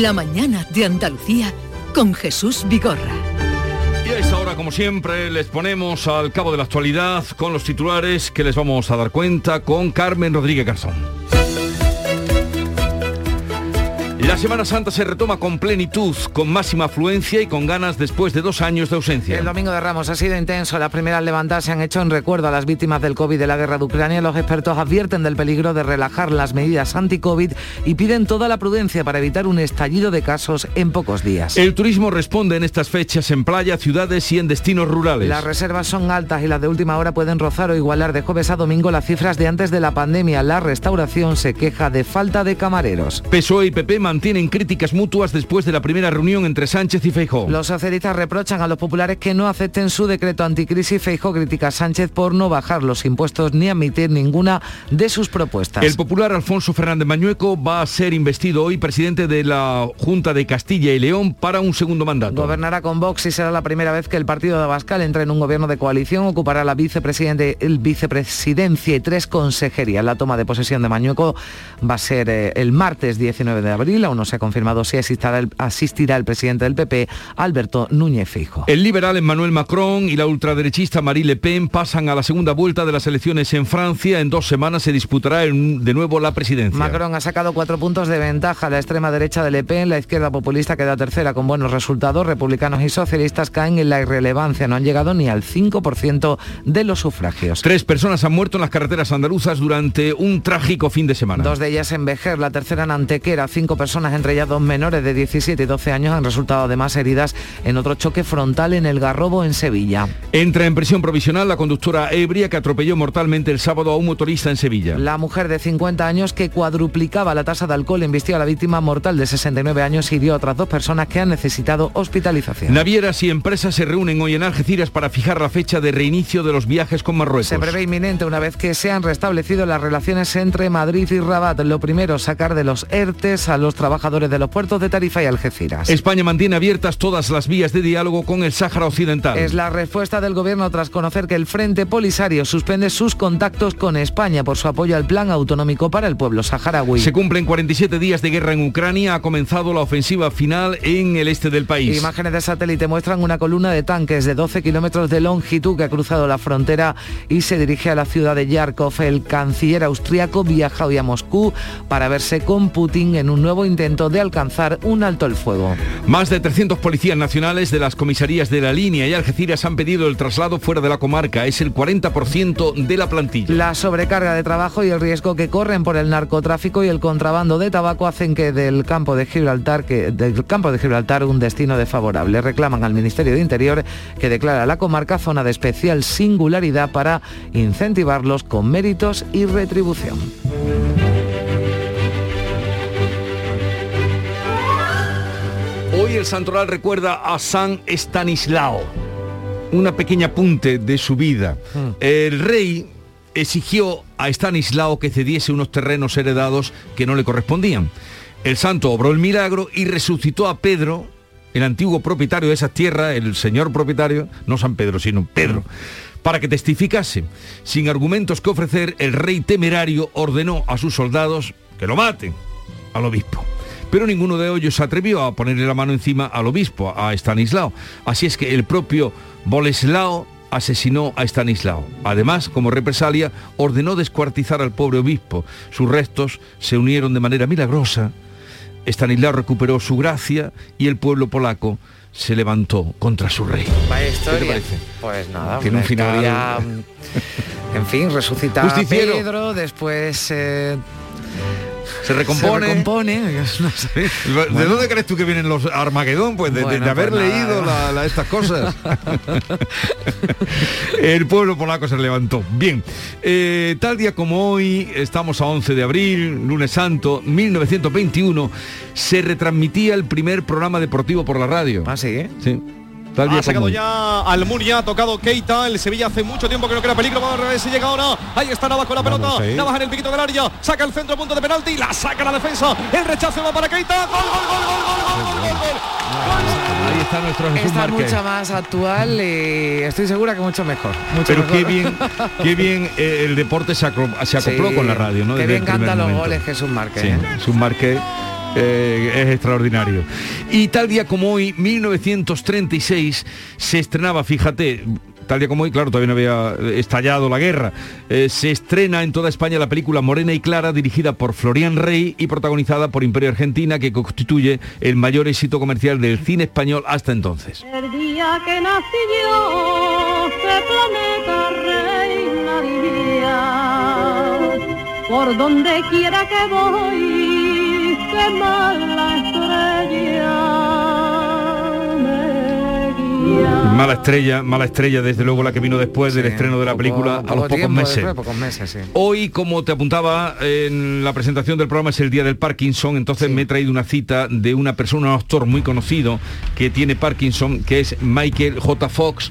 La mañana de Andalucía con Jesús Vigorra. Y a esta hora, como siempre, les ponemos al cabo de la actualidad con los titulares que les vamos a dar cuenta con Carmen Rodríguez Garzón. La Semana Santa se retoma con plenitud, con máxima afluencia y con ganas después de dos años de ausencia. El domingo de Ramos ha sido intenso. Las primeras levantadas se han hecho en recuerdo a las víctimas del COVID de la guerra de Ucrania. Los expertos advierten del peligro de relajar las medidas anti-COVID y piden toda la prudencia para evitar un estallido de casos en pocos días. El turismo responde en estas fechas en playa, ciudades y en destinos rurales. Las reservas son altas y las de última hora pueden rozar o igualar de jueves a domingo las cifras de antes de la pandemia. La restauración se queja de falta de camareros. PSOE y PP mantienen críticas mutuas después de la primera reunión entre Sánchez y Feijó. Los socialistas reprochan a los populares que no acepten su decreto anticrisis. Feijó critica a Sánchez por no bajar los impuestos ni admitir ninguna de sus propuestas. El popular Alfonso Fernández Mañueco va a ser investido hoy presidente de la Junta de Castilla y León para un segundo mandato. Gobernará con Vox y será la primera vez que el partido de Abascal entre en un gobierno de coalición. Ocupará la vicepresidente, el vicepresidencia y tres consejerías. La toma de posesión de Mañueco va a ser eh, el martes 19 de abril. Aún no se confirmado si asistirá el, asistirá el presidente del PP, Alberto Núñez Fijo. El liberal Emmanuel Macron y la ultraderechista Marie Le Pen pasan a la segunda vuelta de las elecciones en Francia. En dos semanas se disputará de nuevo la presidencia. Macron ha sacado cuatro puntos de ventaja. La extrema derecha de Le Pen, la izquierda populista queda tercera con buenos resultados. Republicanos y socialistas caen en la irrelevancia. No han llegado ni al 5% de los sufragios. Tres personas han muerto en las carreteras andaluzas durante un trágico fin de semana. Dos de ellas en Vejer, la tercera en Antequera. Cinco personas entre ellas dos menores de 17 y 12 años han resultado además heridas en otro choque frontal en el Garrobo en Sevilla. Entra en prisión provisional la conductora ebria que atropelló mortalmente el sábado a un motorista en Sevilla. La mujer de 50 años que cuadruplicaba la tasa de alcohol embistió a la víctima mortal de 69 años y hirió a otras dos personas que han necesitado hospitalización. Navieras y empresas se reúnen hoy en Algeciras para fijar la fecha de reinicio de los viajes con Marruecos. Se prevé inminente una vez que se han restablecido las relaciones entre Madrid y Rabat. Lo primero, sacar de los ERTES a los trabajadores de los puertos de Tarifa y Algeciras. España mantiene abiertas todas las vías de diálogo con el Sáhara Occidental. Es la respuesta del gobierno tras conocer que el Frente Polisario suspende sus contactos con España por su apoyo al plan autonómico para el pueblo saharaui. Se cumplen 47 días de guerra en Ucrania. Ha comenzado la ofensiva final en el este del país. Imágenes de satélite muestran una columna de tanques de 12 kilómetros de longitud que ha cruzado la frontera y se dirige a la ciudad de Yarkov. El canciller austriaco viaja hoy a Moscú para verse con Putin en un nuevo intento de alcanzar un alto el fuego. Más de 300 policías nacionales de las comisarías de la línea y Algeciras han pedido el traslado fuera de la comarca. Es el 40% de la plantilla. La sobrecarga de trabajo y el riesgo que corren por el narcotráfico y el contrabando de tabaco hacen que del campo de Gibraltar, que del campo de Gibraltar un destino desfavorable. Reclaman al Ministerio de Interior que declara la comarca zona de especial singularidad para incentivarlos con méritos y retribución. Hoy el santoral recuerda a San Estanislao. Una pequeña apunte de su vida. El rey exigió a Estanislao que cediese unos terrenos heredados que no le correspondían. El santo obró el milagro y resucitó a Pedro, el antiguo propietario de esas tierras, el señor propietario, no San Pedro, sino Pedro, para que testificase. Sin argumentos que ofrecer, el rey temerario ordenó a sus soldados que lo maten al obispo. Pero ninguno de ellos se atrevió a ponerle la mano encima al obispo, a Estanislao. Así es que el propio Boleslao asesinó a Estanislao. Además, como represalia, ordenó descuartizar al pobre obispo. Sus restos se unieron de manera milagrosa. Estanislao recuperó su gracia y el pueblo polaco se levantó contra su rey. Vaya ¿Qué te historia. parece? Pues nada, Tiene una un final- historia, en fin, resucita a Justiciero. Pedro, después eh, Se recompone. Se recompone. no sé. ¿De dónde crees tú que vienen los Armagedón? Pues de, de- Bueno, de haber pues leído la- la- estas cosas. El pueblo polaco se levantó. Bien, eh, tal día como hoy, estamos a 11 de abril, lunes santo, 1921, se retransmitía el primer programa deportivo por la radio. ¿Ah, sí? Sí. Tal día Ha sacado ya Almunia, ha tocado Keita, el Sevilla hace mucho tiempo que no crea peligro, va al revés y llega ahora, ahí está Navas con la pelota, Vamos. Navas en el piquito del área, saca el centro punto de penalti, la saca la defensa, el rechazo va para Keita, gol, gol, gol, gol, gol, gol, gol, gol. Ahí está nuestro Jesús Esta es Márquez. mucha más actual y estoy segura que mucho mejor. mucho Pero mejor. qué bien, qué bien eh, el deporte se, acro- se acopló Sí, con la radio, ¿no? Qué bien canta los goles Jesús Márquez. Sí, ¿eh? Jesús Márquez eh, es extraordinario. Y tal día como hoy, 1936, se estrenaba, fíjate, tal día como hoy, claro, todavía había estallado la guerra, eh, se estrena en toda España la película Morena y Clara, dirigida por Florian Rey y protagonizada por Imperio Argentina, que constituye el mayor éxito comercial del cine español hasta entonces. El día que este planeta. Por donde quiera que voy, Mala estrella, mala estrella, desde luego la que vino después del estreno de la película a los Poco pocos tiempo meses. después, pocos meses, sí. Hoy, como te apuntaba en la presentación del programa, es el día del Parkinson, entonces me he traído una cita de una persona, un actor muy conocido que tiene Parkinson, que es Michael J. Fox.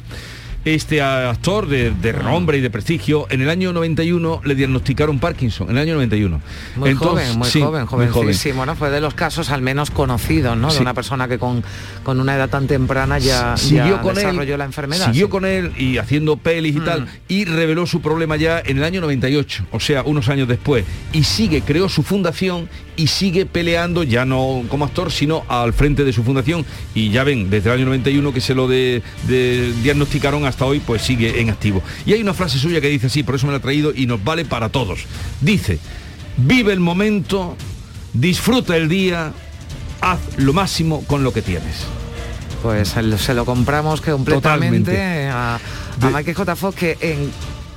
Este actor de, de renombre y de prestigio, en el año 91 le diagnosticaron Parkinson, en el año 91. Muy Entonces, joven, muy sí, joven, muy jovencísimo, ¿no? Fue de los casos al menos conocidos, ¿no? Sí. De una persona que con, con una edad tan temprana ya, siguió ya con desarrolló él, la enfermedad. Siguió sí. con él y haciendo pelis y tal, y reveló su problema ya en el año 98, o sea, unos años después. Y sigue, creó su fundación y sigue peleando, ya no como actor, sino al frente de su fundación. Y ya ven, desde el año 91 que se lo de, de- diagnosticaron hasta hoy, pues sigue en activo. Y hay una frase suya que dice así, por eso me la he traído y nos vale para todos. Dice, vive el momento, disfruta el día, haz lo máximo con lo que tienes. Pues se lo- compramos que completamente Totalmente. a, a Michael J. Fox que en,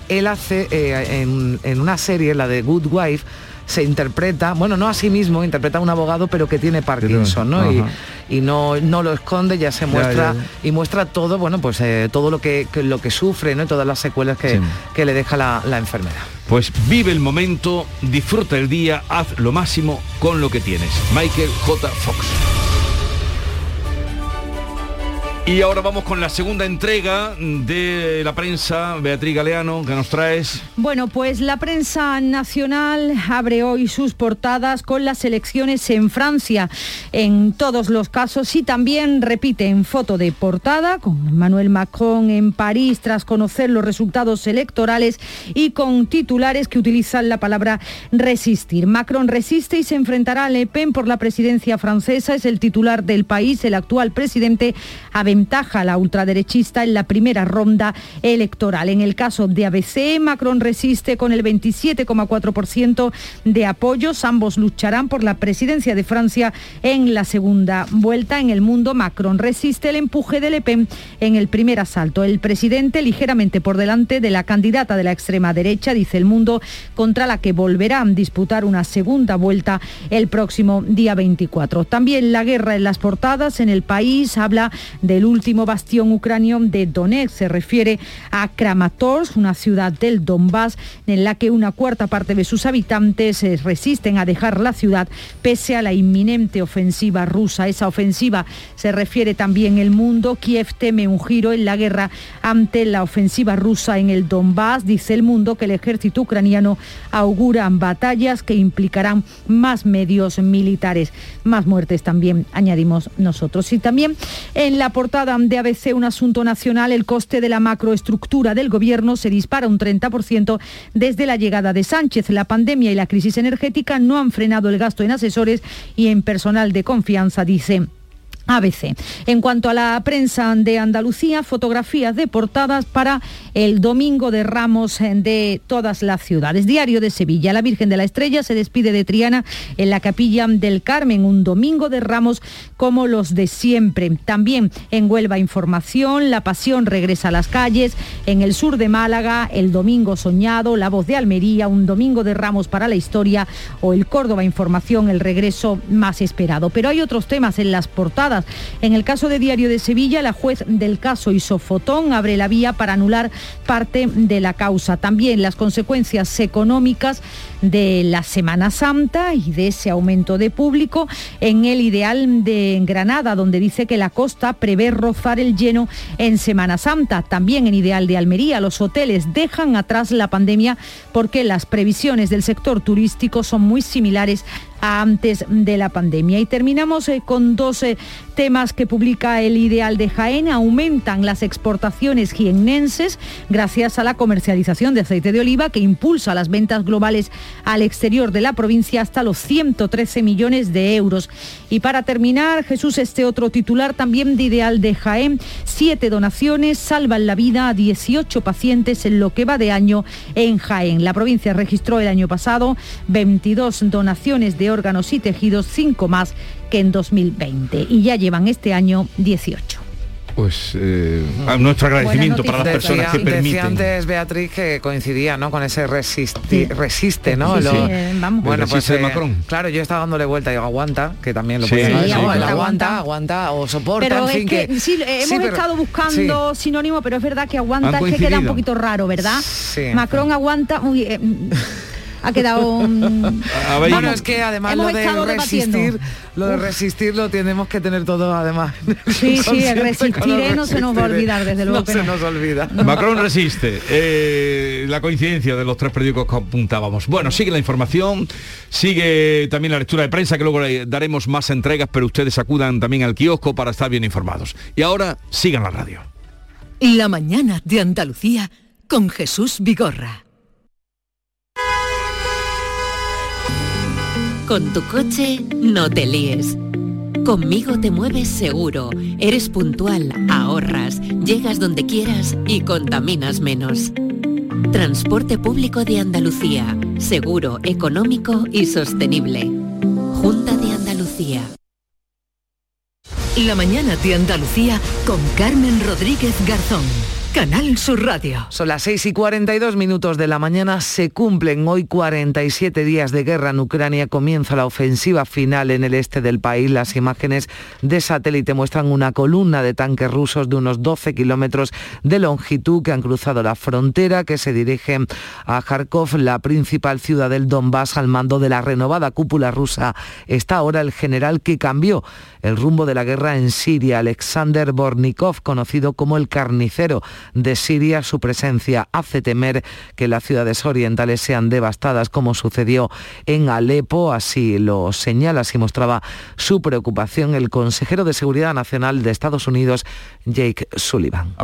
él hace eh, en, en una serie, la de Good Wife, se interpreta, bueno, no a sí mismo, interpreta a un abogado, pero que tiene Parkinson, ¿no? Y, no, no lo esconde, ya se Ya, muestra ya, y muestra todo, bueno, pues eh, todo lo que, que- lo que sufre, ¿no? Y todas las secuelas que, Sí. que le deja la, la enfermedad. Pues vive el momento, disfruta el día, haz lo máximo con lo que tienes. Michael J. Fox. Y ahora vamos con la segunda entrega de la prensa. Beatriz Galeano, que nos traes. Bueno, pues la prensa nacional abre hoy sus portadas con las elecciones en Francia en todos los casos y también repite en foto de portada con Manuel Macron en París tras conocer los resultados electorales y con titulares que utilizan la palabra resistir. Macron resiste y se enfrentará a Le Pen por la presidencia francesa, es el titular del país, el actual presidente aventaja a la ultraderechista en la primera ronda electoral. En el caso de ABC, Macron resiste con el 27,4% de apoyos. Ambos lucharán por la presidencia de Francia en la segunda vuelta. En el mundo, Macron resiste el empuje de Le Pen en el primer asalto. El presidente ligeramente por delante de la candidata de la extrema derecha, dice el mundo, contra la que volverá a disputar una segunda vuelta el próximo día 24. También la guerra en las portadas en el país habla del último bastión ucranio de Donetsk. Se refiere a Kramatorsk, una ciudad del Donbass en la que una cuarta parte de sus habitantes se resisten a dejar la ciudad pese a la inminente ofensiva rusa. Esa ofensiva se refiere también el mundo. Kiev teme un giro en la guerra ante la ofensiva rusa en el Donbass. Dice el mundo que el ejército ucraniano augura batallas que implicarán más medios militares, más muertes también, añadimos nosotros. Y también en la de ABC, un asunto nacional, el coste de la macroestructura del gobierno se dispara un 30% desde la llegada de Sánchez. La pandemia y la crisis energética no han frenado el gasto en asesores y en personal de confianza, dice ABC. En cuanto a la prensa de Andalucía, fotografías de portadas para el Domingo de Ramos de todas las ciudades. Diario de Sevilla, la Virgen de la Estrella se despide de Triana en la capilla del Carmen, un Domingo de Ramos como los de siempre. También en Huelva Información, la Pasión regresa a las calles, en el sur de Málaga, el Domingo Soñado, la Voz de Almería, un Domingo de Ramos para la historia o el Córdoba Información, el regreso más esperado. Pero hay otros temas en las portadas en el caso de Diario de Sevilla, la juez del caso Isofotón abre la vía para anular parte de la causa. También las consecuencias económicas de la Semana Santa y de ese aumento de público en el ideal de Granada, donde dice que la costa prevé rozar el lleno en Semana Santa. También en ideal de Almería, los hoteles dejan atrás la pandemia porque las previsiones del sector turístico son muy similares a antes de la pandemia. Y terminamos eh, con dos eh, temas que publica el Ideal de Jaén. Aumentan las exportaciones jiennenses gracias a la comercialización de aceite de oliva que impulsa las ventas globales al exterior de la provincia hasta los 113 millones de euros. Y para terminar, Jesús, este otro titular también de Ideal de Jaén. Siete donaciones salvan la vida a 18 pacientes en lo que va de año en Jaén. La provincia registró el año pasado 22 donaciones de órganos y tejidos, cinco más que en 2020. Y ya llevan este año 18 pues eh, nuestro agradecimiento para las personas que permiten. Decía antes Beatriz que coincidía ¿no? con ese resiste, resiste ¿no? Bueno, pues de Macron. claro, yo estaba dándole vuelta y digo, aguanta, que también lo puede decir. aguanta, aguanta, o soporta, pero en fin, que, que, sí, hemos estado buscando sinónimo, pero es verdad que aguanta es que queda un poquito raro, ¿verdad? Macron aguanta, uy, eh, ha quedado un... bueno, es que además lo de resistir, lo de resistir lo tenemos que tener todo además. Sí, sí, el resistiré no se nos va a olvidar, desde luego. No se nos olvida. Macron resiste. Eh, la coincidencia de los tres periódicos que apuntábamos. Bueno, sigue la información, sigue también la lectura de prensa, que luego daremos más entregas, pero ustedes acudan también al kiosco para estar bien informados. Y ahora sigan la radio. La mañana de Andalucía con Jesús Vigorra. Con tu coche no te líes. Conmigo te mueves seguro, eres puntual, ahorras, llegas donde quieras y contaminas menos. Transporte público de Andalucía, seguro, económico y sostenible. Junta de Andalucía. La mañana de Andalucía con Carmen Rodríguez Garzón. Canal Sur Radio. Son las 6 y 42 minutos de la mañana. Se cumplen hoy 47 días de guerra en Ucrania. Comienza la ofensiva final en el este del país. Las imágenes de satélite muestran una columna de tanques rusos de unos 12 kilómetros de longitud que han cruzado la frontera, que se dirigen a Kharkov, la principal ciudad del Donbass, al mando de la renovada cúpula rusa. Está ahora el general que cambió el rumbo de la guerra en Siria, Alexander Bornikov, conocido como el carnicero de Siria. Su presencia hace temer que las ciudades orientales sean devastadas como sucedió en Alepo. Así lo señala, así mostraba su preocupación el consejero de Seguridad Nacional de Estados Unidos, Jake Sullivan.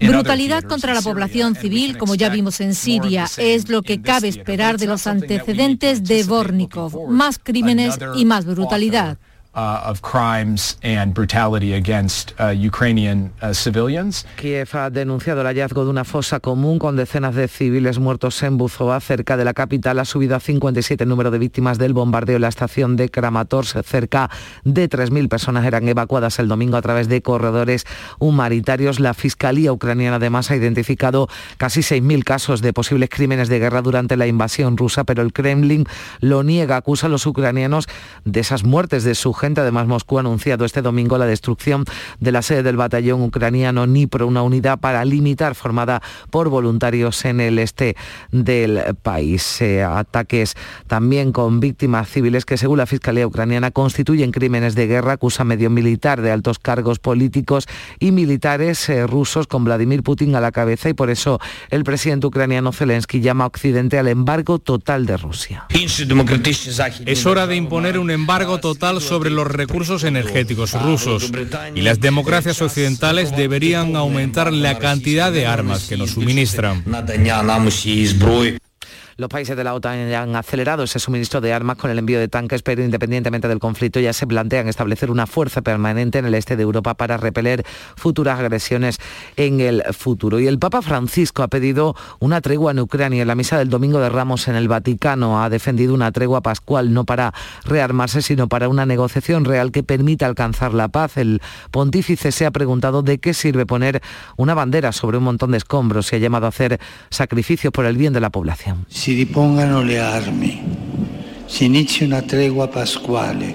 Brutalidad contra la población civil, como ya vimos en Siria, es lo que cabe esperar de los antecedentes de Bornikov. Más crímenes y más brutalidad. Uh, of crimes and brutality against uh, Ukrainian uh, civilians. Kiev ha denunciado el hallazgo de una fosa común con decenas de civiles muertos en Buzova, cerca de la capital. Ha subido a 57 el número de víctimas del bombardeo en la estación de Kramatorsk. Cerca de 3.000 personas eran evacuadas el domingo a través de corredores humanitarios. La Fiscalía ucraniana además ha identificado casi 6.000 casos de posibles crímenes de guerra durante la invasión rusa, pero el Kremlin lo niega, acusa a los ucranianos de esas muertes de su Además, Moscú ha anunciado este domingo la destrucción de la sede del batallón ucraniano Nipro, una unidad paramilitar formada por voluntarios en el este del país. Eh, ataques también con víctimas civiles que, según la Fiscalía ucraniana, constituyen crímenes de guerra, acusa medio militar de altos cargos políticos y militares eh, rusos con Vladimir Putin a la cabeza y por eso el presidente ucraniano Zelensky llama a Occidente al embargo total de Rusia. Es hora de imponer un embargo total sobre los recursos energéticos rusos y las democracias occidentales deberían aumentar la cantidad de armas que nos suministran. Los países de la OTAN ya han acelerado ese suministro de armas con el envío de tanques, pero independientemente del conflicto ya se plantean establecer una fuerza permanente en el este de Europa para repeler futuras agresiones en el futuro. Y el Papa Francisco ha pedido una tregua en Ucrania. En la misa del Domingo de Ramos en el Vaticano ha defendido una tregua pascual, no para rearmarse, sino para una negociación real que permita alcanzar la paz. El pontífice se ha preguntado de qué sirve poner una bandera sobre un montón de escombros y ha llamado a hacer sacrificios por el bien de la población. Si ripongano le armi, si inizi una tregua pasquale,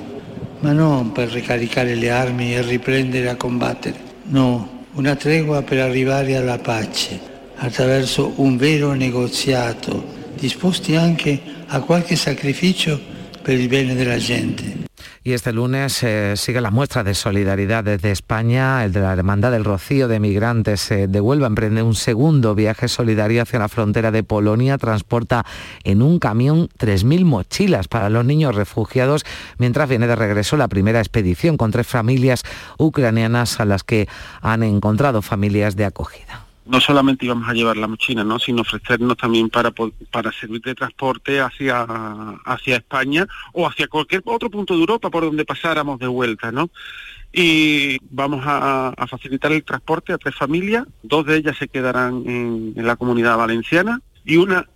ma non per ricaricare le armi e riprendere a combattere, no, una tregua per arrivare alla pace attraverso un vero negoziato, disposti anche a qualche sacrificio per il bene della gente. Y este lunes eh, sigue la muestra de solidaridad desde España. El de la Hermandad del Rocío de Migrantes eh, de Huelva emprende un segundo viaje solidario hacia la frontera de Polonia. Transporta en un camión 3.000 mochilas para los niños refugiados, mientras viene de regreso la primera expedición con tres familias ucranianas a las que han encontrado familias de acogida no solamente íbamos a llevar la mochila, ¿no? sino ofrecernos también para, para servir de transporte hacia, hacia España o hacia cualquier otro punto de Europa por donde pasáramos de vuelta, ¿no? Y vamos a, facilitar el transporte a tres familias, dos de ellas se quedarán en la comunidad valenciana y una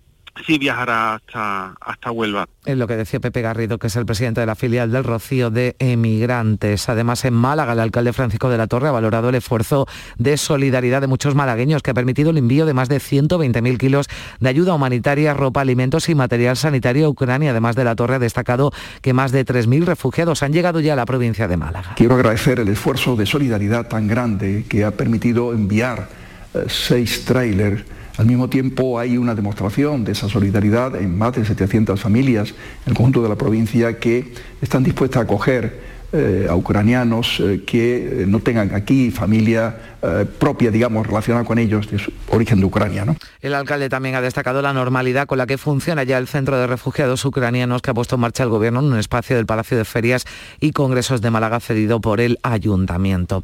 sí viajará hasta, hasta Huelva. Es lo que decía Pepe Garrido, que es el presidente de la filial del Rocío de Emigrantes. Además, en Málaga, el alcalde Francisco de la Torre ha valorado el esfuerzo de solidaridad de muchos malagueños, que ha permitido el envío de más de 120.000 kilos de ayuda humanitaria, ropa, alimentos y material sanitario a Ucrania. Además de la Torre, ha destacado que más de 3.000 refugiados han llegado ya a la provincia de Málaga. Quiero agradecer el esfuerzo de solidaridad tan grande que ha permitido enviar eh, seis trailers al mismo tiempo hay una demostración de esa solidaridad en más de 700 familias en el conjunto de la provincia que están dispuestas a acoger eh, a ucranianos eh, que eh, no tengan aquí familia propia, digamos, relacionada con ellos de su origen de Ucrania. El alcalde también ha destacado la normalidad con la que funciona ya el centro de refugiados ucranianos que ha puesto en marcha el gobierno en un espacio del Palacio de Ferias y Congresos de Málaga cedido por el ayuntamiento.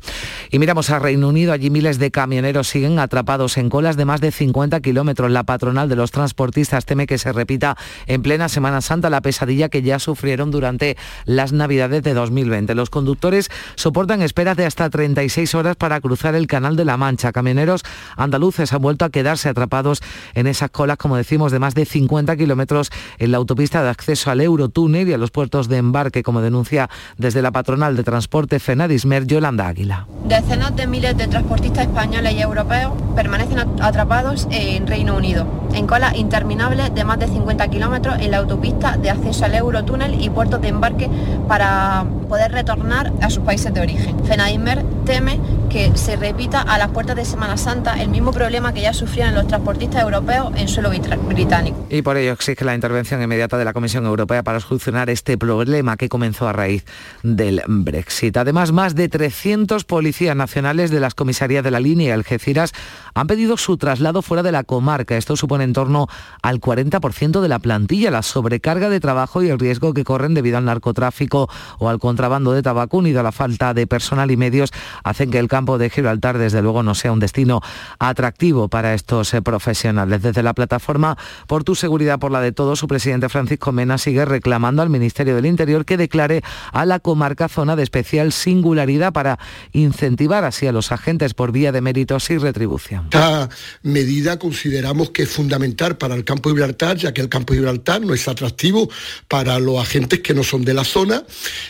Y miramos a Reino Unido, allí miles de camioneros siguen atrapados en colas de más de 50 kilómetros. La patronal de los transportistas teme que se repita en plena Semana Santa la pesadilla que ya sufrieron durante las Navidades de 2020. Los conductores soportan esperas de hasta 36 horas para cruzar el Canal de la Mancha. Camioneros andaluces han vuelto a quedarse atrapados en esas colas, como decimos, de más de 50 kilómetros en la autopista de acceso al Eurotúnel y a los puertos de embarque, como denuncia desde la patronal de transporte Fenadismer, Yolanda Águila. Decenas de miles de transportistas españoles y europeos permanecen atrapados en Reino Unido, en colas interminables de más de 50 kilómetros en la autopista de acceso al Eurotúnel y puertos de embarque para poder retornar a sus países de origen. Fenadimer teme que se repita a las puertas de Semana Santa el mismo problema que ya sufrieron los transportistas europeos en suelo británico. Y por ello exige la intervención inmediata de la Comisión Europea para solucionar este problema que comenzó a raíz del Brexit. Además, más de 300 policías nacionales de las comisarías de la línea Algeciras han pedido su traslado fuera de la comarca. Esto supone en torno al 40% de la plantilla. La sobrecarga de trabajo y el riesgo que corren debido al narcotráfico o al contrabando de tabaco unido a la falta de personal y medios hacen que el campo de Gibraltar desde luego no sea un destino atractivo para estos eh, profesionales. Desde la plataforma Por tu seguridad por la de todos, su presidente Francisco Mena sigue reclamando al Ministerio del Interior que declare a la comarca zona de especial singularidad para incentivar así a los agentes por vía de méritos y retribución. Esta medida consideramos que es fundamental para el campo de Gibraltar, ya que el campo de Gibraltar no es atractivo para los agentes que no son de la zona.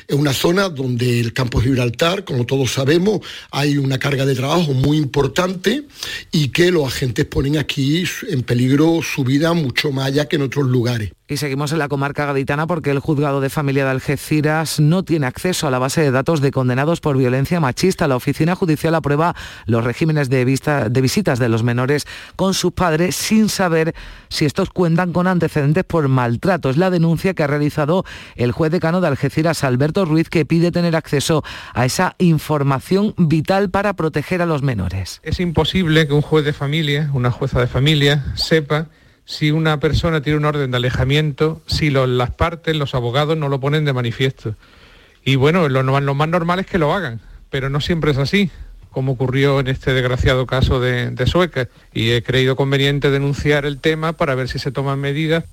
Es una zona donde el campo de Gibraltar, como todos sabemos, hay una carga de trabajo muy importante y que los agentes ponen aquí en peligro su vida mucho más allá que en otros lugares. Y seguimos en la comarca gaditana porque el juzgado de familia de Algeciras no tiene acceso a la base de datos de condenados por violencia machista. La oficina judicial aprueba los regímenes de, de visitas de los menores con sus padres sin saber si estos cuentan con antecedentes por maltrato. Es la denuncia que ha realizado el juez decano de Algeciras, Alberto Ruiz, que pide tener acceso a esa información vital para proteger a los menores. Es imposible que un juez de familia, una jueza de familia, sepa si una persona tiene un orden de alejamiento, si las partes, los abogados no lo ponen de manifiesto. Y bueno, lo, más normal es que lo hagan, pero no siempre es así, como ocurrió en este desgraciado caso de, de Sueca. Y he creído conveniente denunciar el tema para ver si se toman medidas.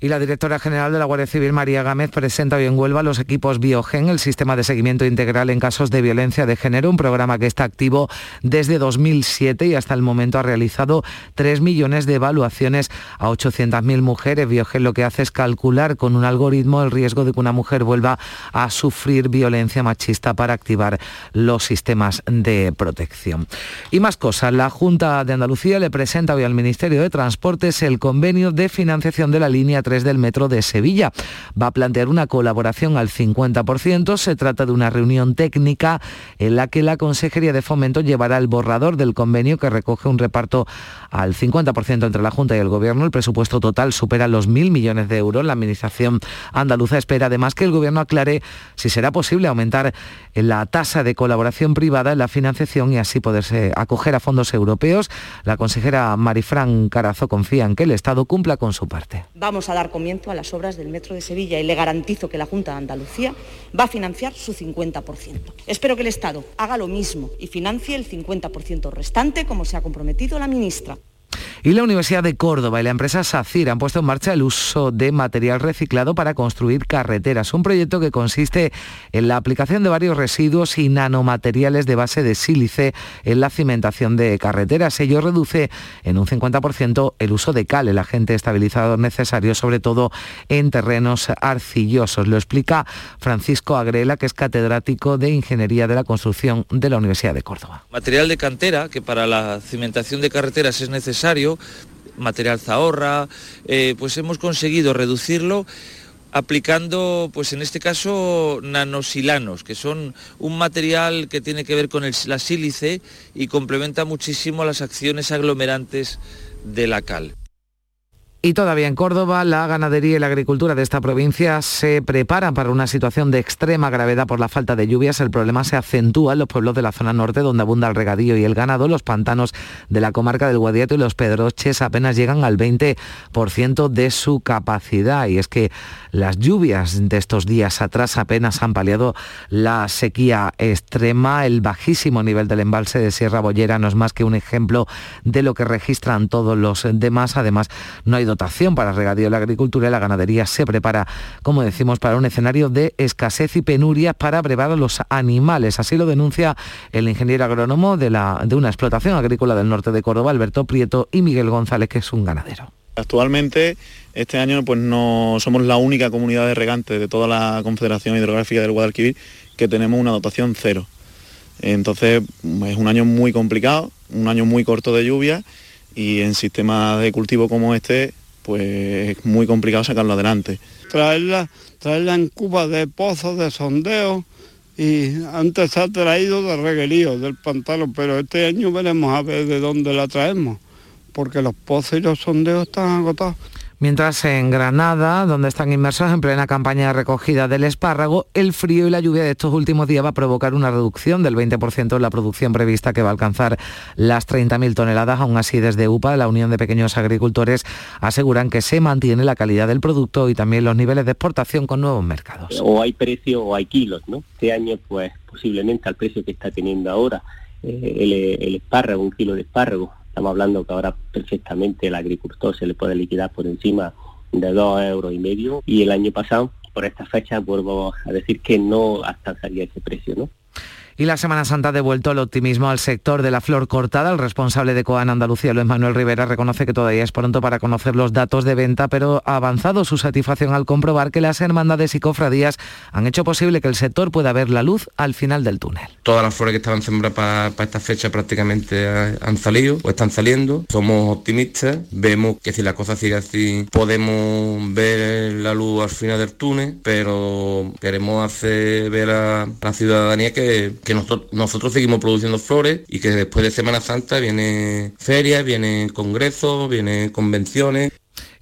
Y la directora general de la Guardia Civil, María Gámez, presenta hoy en Huelva los equipos Biogen, el sistema de seguimiento integral en casos de violencia de género, un programa que está activo desde 2007 y hasta el momento ha realizado 3 millones de evaluaciones a 800.000 mujeres. Biogen lo que hace es calcular con un algoritmo el riesgo de que una mujer vuelva a sufrir violencia machista para activar los sistemas de protección. Y más cosas, la Junta de Andalucía le presenta hoy al Ministerio de Transportes el convenio de financiación de la línea 3 del metro de Sevilla. Va a plantear una colaboración al 50%. Se trata de una reunión técnica en la que la Consejería de Fomento llevará el borrador del convenio que recoge un reparto al 50% entre la Junta y el Gobierno. El presupuesto total supera los mil millones de euros. La Administración andaluza espera además que el Gobierno aclare si será posible aumentar la tasa de colaboración privada en la financiación y así poderse acoger a fondos europeos. La consejera Marifran Carazo confía en que el Estado cumpla con su parte vamos a dar comienzo a las obras del Metro de Sevilla y le garantizo que la Junta de Andalucía va a financiar su 50%. Espero que el Estado haga lo mismo y financie el 50% restante como se ha comprometido la ministra. Y la Universidad de Córdoba y la empresa SACIR han puesto en marcha el uso de material reciclado para construir carreteras, un proyecto que consiste en la aplicación de varios residuos y nanomateriales de base de sílice en la cimentación de carreteras. Ello reduce en un 50% el uso de cal, el agente estabilizador necesario, sobre todo en terrenos arcillosos. Lo explica Francisco Agrela, que es catedrático de Ingeniería de la Construcción de la Universidad de Córdoba. Material de cantera que para la cimentación de carreteras es necesario material zahorra, eh, pues hemos conseguido reducirlo aplicando, pues en este caso, nanosilanos, que son un material que tiene que ver con la sílice y complementa muchísimo las acciones aglomerantes de la cal. Y todavía en Córdoba, la ganadería y la agricultura de esta provincia se preparan para una situación de extrema gravedad por la falta de lluvias. El problema se acentúa en los pueblos de la zona norte, donde abunda el regadío y el ganado. Los pantanos de la comarca del Guadiato y los Pedroches apenas llegan al 20% de su capacidad. Y es que las lluvias de estos días atrás apenas han paliado la sequía extrema. El bajísimo nivel del embalse de Sierra Bollera no es más que un ejemplo de lo que registran todos los demás. Además, no hay dotación para regadío la agricultura y la ganadería se prepara, como decimos, para un escenario de escasez y penuria para brevar los animales. Así lo denuncia el ingeniero agrónomo de, la, de una explotación agrícola del norte de Córdoba, Alberto Prieto, y Miguel González, que es un ganadero. Actualmente, este año, pues no somos la única comunidad de regantes de toda la Confederación Hidrográfica del Guadalquivir que tenemos una dotación cero. Entonces, es un año muy complicado, un año muy corto de lluvia y en sistemas de cultivo como este pues es muy complicado sacarlo adelante. Traerla, traerla en cubas de pozos, de sondeo, y antes se ha traído de reguerío, del pantano, pero este año veremos a ver de dónde la traemos, porque los pozos y los sondeos están agotados. Mientras en Granada, donde están inmersos en plena campaña de recogida del espárrago, el frío y la lluvia de estos últimos días va a provocar una reducción del 20% en la producción prevista que va a alcanzar las 30.000 toneladas. Aún así, desde UPA, la Unión de Pequeños Agricultores, aseguran que se mantiene la calidad del producto y también los niveles de exportación con nuevos mercados. O hay precio o hay kilos, ¿no? Este año, pues posiblemente al precio que está teniendo ahora eh, el, el espárrago, un kilo de espárrago, Estamos hablando que ahora perfectamente el agricultor se le puede liquidar por encima de dos euros y medio y el año pasado, por esta fecha, vuelvo a decir que no alcanzaría ese precio, ¿no? Y la Semana Santa ha devuelto el optimismo al sector de la flor cortada. El responsable de COAN Andalucía, Luis Manuel Rivera, reconoce que todavía es pronto para conocer los datos de venta, pero ha avanzado su satisfacción al comprobar que las hermandades y cofradías han hecho posible que el sector pueda ver la luz al final del túnel. Todas las flores que estaban sembradas para esta fecha prácticamente han salido o están saliendo. Somos optimistas, vemos que si la cosa sigue así podemos ver la luz al final del túnel, pero queremos hacer ver a la ciudadanía que que nosotros, seguimos produciendo flores y que después de Semana Santa viene ferias, viene congresos, viene convenciones.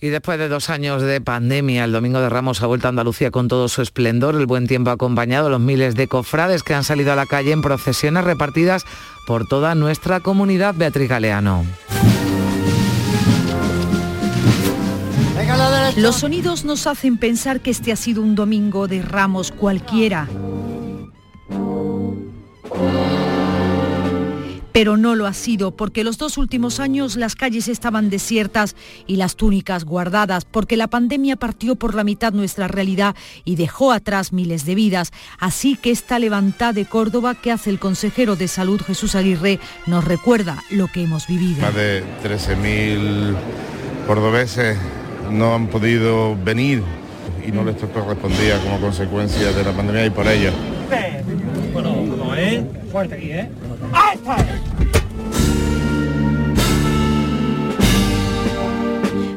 Y después de dos años de pandemia, el Domingo de Ramos ha vuelto a Andalucía con todo su esplendor. El buen tiempo ha acompañado a los miles de cofrades que han salido a la calle en procesiones repartidas por toda nuestra comunidad. Beatriz Galeano. Los sonidos nos hacen pensar que este ha sido un domingo de ramos cualquiera. Pero no lo ha sido, porque los dos últimos años las calles estaban desiertas y las túnicas guardadas, porque la pandemia partió por la mitad nuestra realidad y dejó atrás miles de vidas. Así que esta levantada de Córdoba que hace el consejero de salud Jesús Aguirre nos recuerda lo que hemos vivido. Más de 13.000 cordobeses no han podido venir y no les correspondía como consecuencia de la pandemia y por ello. Bueno, ¿eh? Fuerte aquí, ¿eh?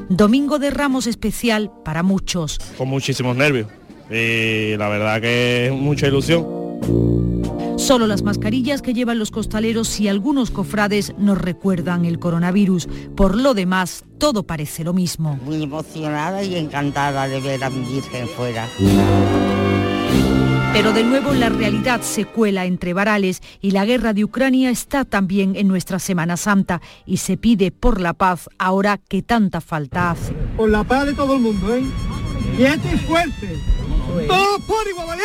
Domingo de Ramos especial para muchos. Con muchísimos nervios y la verdad que es mucha ilusión. Solo las mascarillas que llevan los costaleros y algunos cofrades nos recuerdan el coronavirus. Por lo demás, todo parece lo mismo. Muy emocionada y encantada de ver a mi Virgen fuera. Pero de nuevo la realidad se cuela entre varales y la guerra de Ucrania está también en nuestra Semana Santa y se pide por la paz ahora que tanta falta hace. Por la paz de todo el mundo, ¿eh? Y este por igual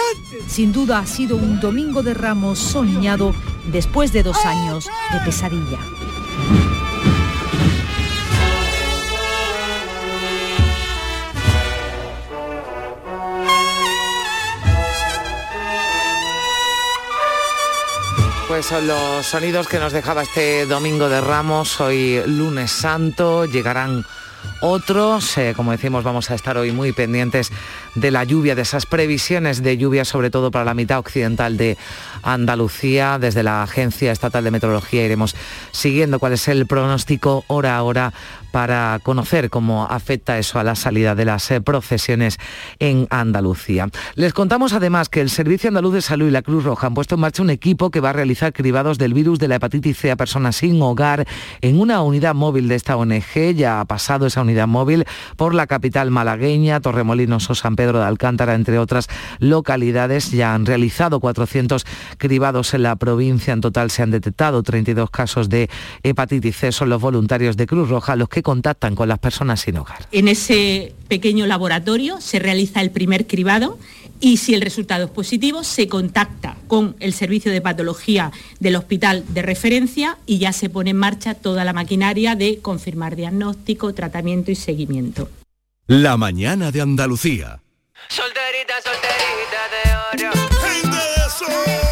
Sin duda ha sido un domingo de Ramos soñado después de dos años de pesadilla. Pues son los sonidos que nos dejaba este domingo de Ramos, hoy lunes santo, llegarán otros. Eh, como decimos, vamos a estar hoy muy pendientes de la lluvia, de esas previsiones de lluvia, sobre todo para la mitad occidental de Andalucía. Desde la Agencia Estatal de Meteorología iremos siguiendo cuál es el pronóstico hora a hora para conocer cómo afecta eso a la salida de las eh, procesiones en Andalucía. Les contamos además que el Servicio Andaluz de Salud y la Cruz Roja han puesto en marcha un equipo que va a realizar cribados del virus de la hepatitis C a personas sin hogar en una unidad móvil de esta ONG. Ya ha pasado esa unidad móvil por la capital malagueña, Torremolinos o San Pedro de Alcántara, entre otras localidades. Ya han realizado 400 cribados en la provincia. En total se han detectado 32 casos de hepatitis C. Son los voluntarios de Cruz Roja los que contactan con las personas sin hogar. En ese pequeño laboratorio se realiza el primer cribado y si el resultado es positivo se contacta con el servicio de patología del hospital de referencia y ya se pone en marcha toda la maquinaria de confirmar diagnóstico, tratamiento y seguimiento. La mañana de Andalucía. Solterita, solterita de oro.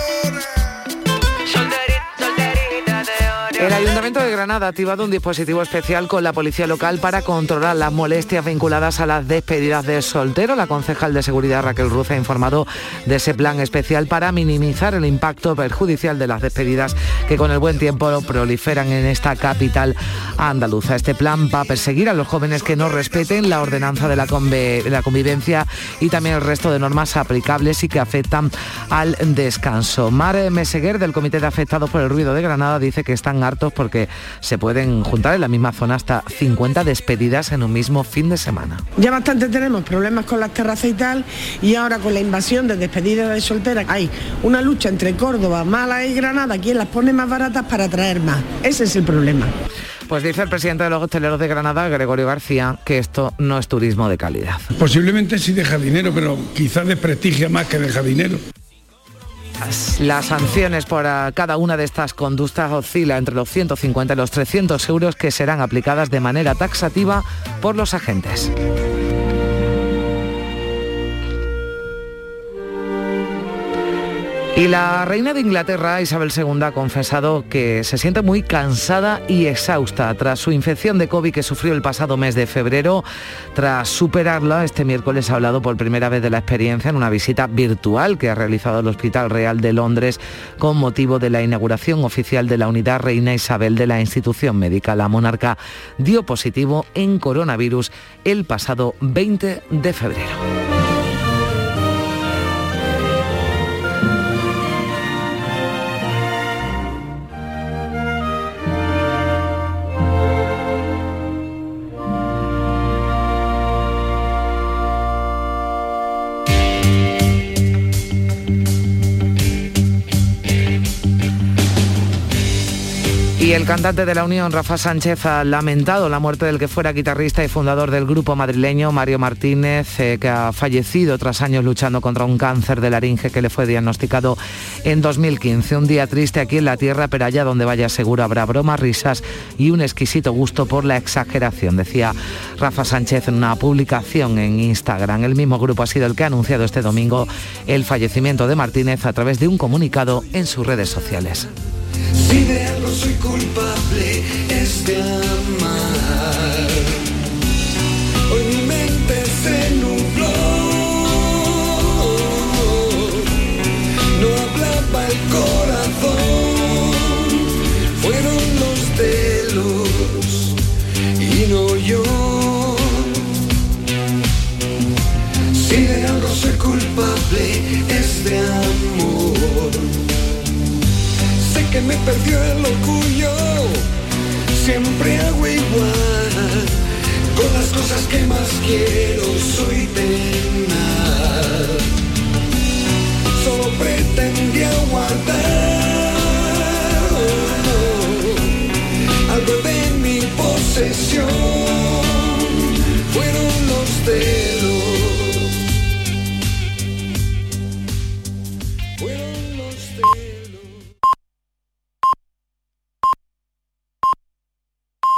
El Ayuntamiento de Granada ha activado un dispositivo especial con la policía local para controlar las molestias vinculadas a las despedidas de soltero. La concejal de seguridad Raquel Ruz ha informado de ese plan especial para minimizar el impacto perjudicial de las despedidas que con el buen tiempo proliferan en esta capital andaluza. Este plan va a perseguir a los jóvenes que no respeten la ordenanza de la, la convivencia y también el resto de normas aplicables y que afectan al descanso. Mare Meseguer del Comité de Afectados por el Ruido de Granada dice que están porque se pueden juntar en la misma zona hasta 50 despedidas en un mismo fin de semana. Ya bastante tenemos problemas con las terrazas y tal, y ahora con la invasión de despedidas de solteras hay una lucha entre Córdoba, Málaga y Granada, quien las pone más baratas para atraer más. Ese es el problema. Pues dice el presidente de los hosteleros de Granada, Gregorio García, que esto no es turismo de calidad. Posiblemente sí deja dinero, pero quizás desprestigia más que deja dinero. Las sanciones por cada una de estas conductas oscila entre los 150 y los 300 euros que serán aplicadas de manera taxativa por los agentes. Y la reina de Inglaterra, Isabel II, ha confesado que se siente muy cansada y exhausta tras su infección de COVID que sufrió el pasado mes de febrero. Tras superarla, este miércoles ha hablado por primera vez de la experiencia en una visita virtual que ha realizado el Hospital Real de Londres con motivo de la inauguración oficial de la unidad Reina Isabel de la institución médica. La monarca dio positivo en coronavirus el pasado 20 de febrero. Cantante de la Unión, Rafa Sánchez, ha lamentado la muerte del que fuera guitarrista y fundador del grupo madrileño, Mario Martínez, eh, que ha fallecido tras años luchando contra un cáncer de laringe que le fue diagnosticado en 2015. Un día triste aquí en la tierra, pero allá donde vaya seguro habrá bromas, risas y un exquisito gusto por la exageración, decía Rafa Sánchez en una publicación en Instagram. El mismo grupo ha sido el que ha anunciado este domingo el fallecimiento de Martínez a través de un comunicado en sus redes sociales. Si de algo soy culpable es de amar. Hoy mi mente se nubló. No hablaba el corazón. Fueron los celos y no yo. Si de algo soy culpable es de amor que me perdió el orgullo. Siempre hago igual, con las cosas que más quiero soy tenaz. Solo pretendía guardar oh, oh, algo de mi posesión. Fueron los de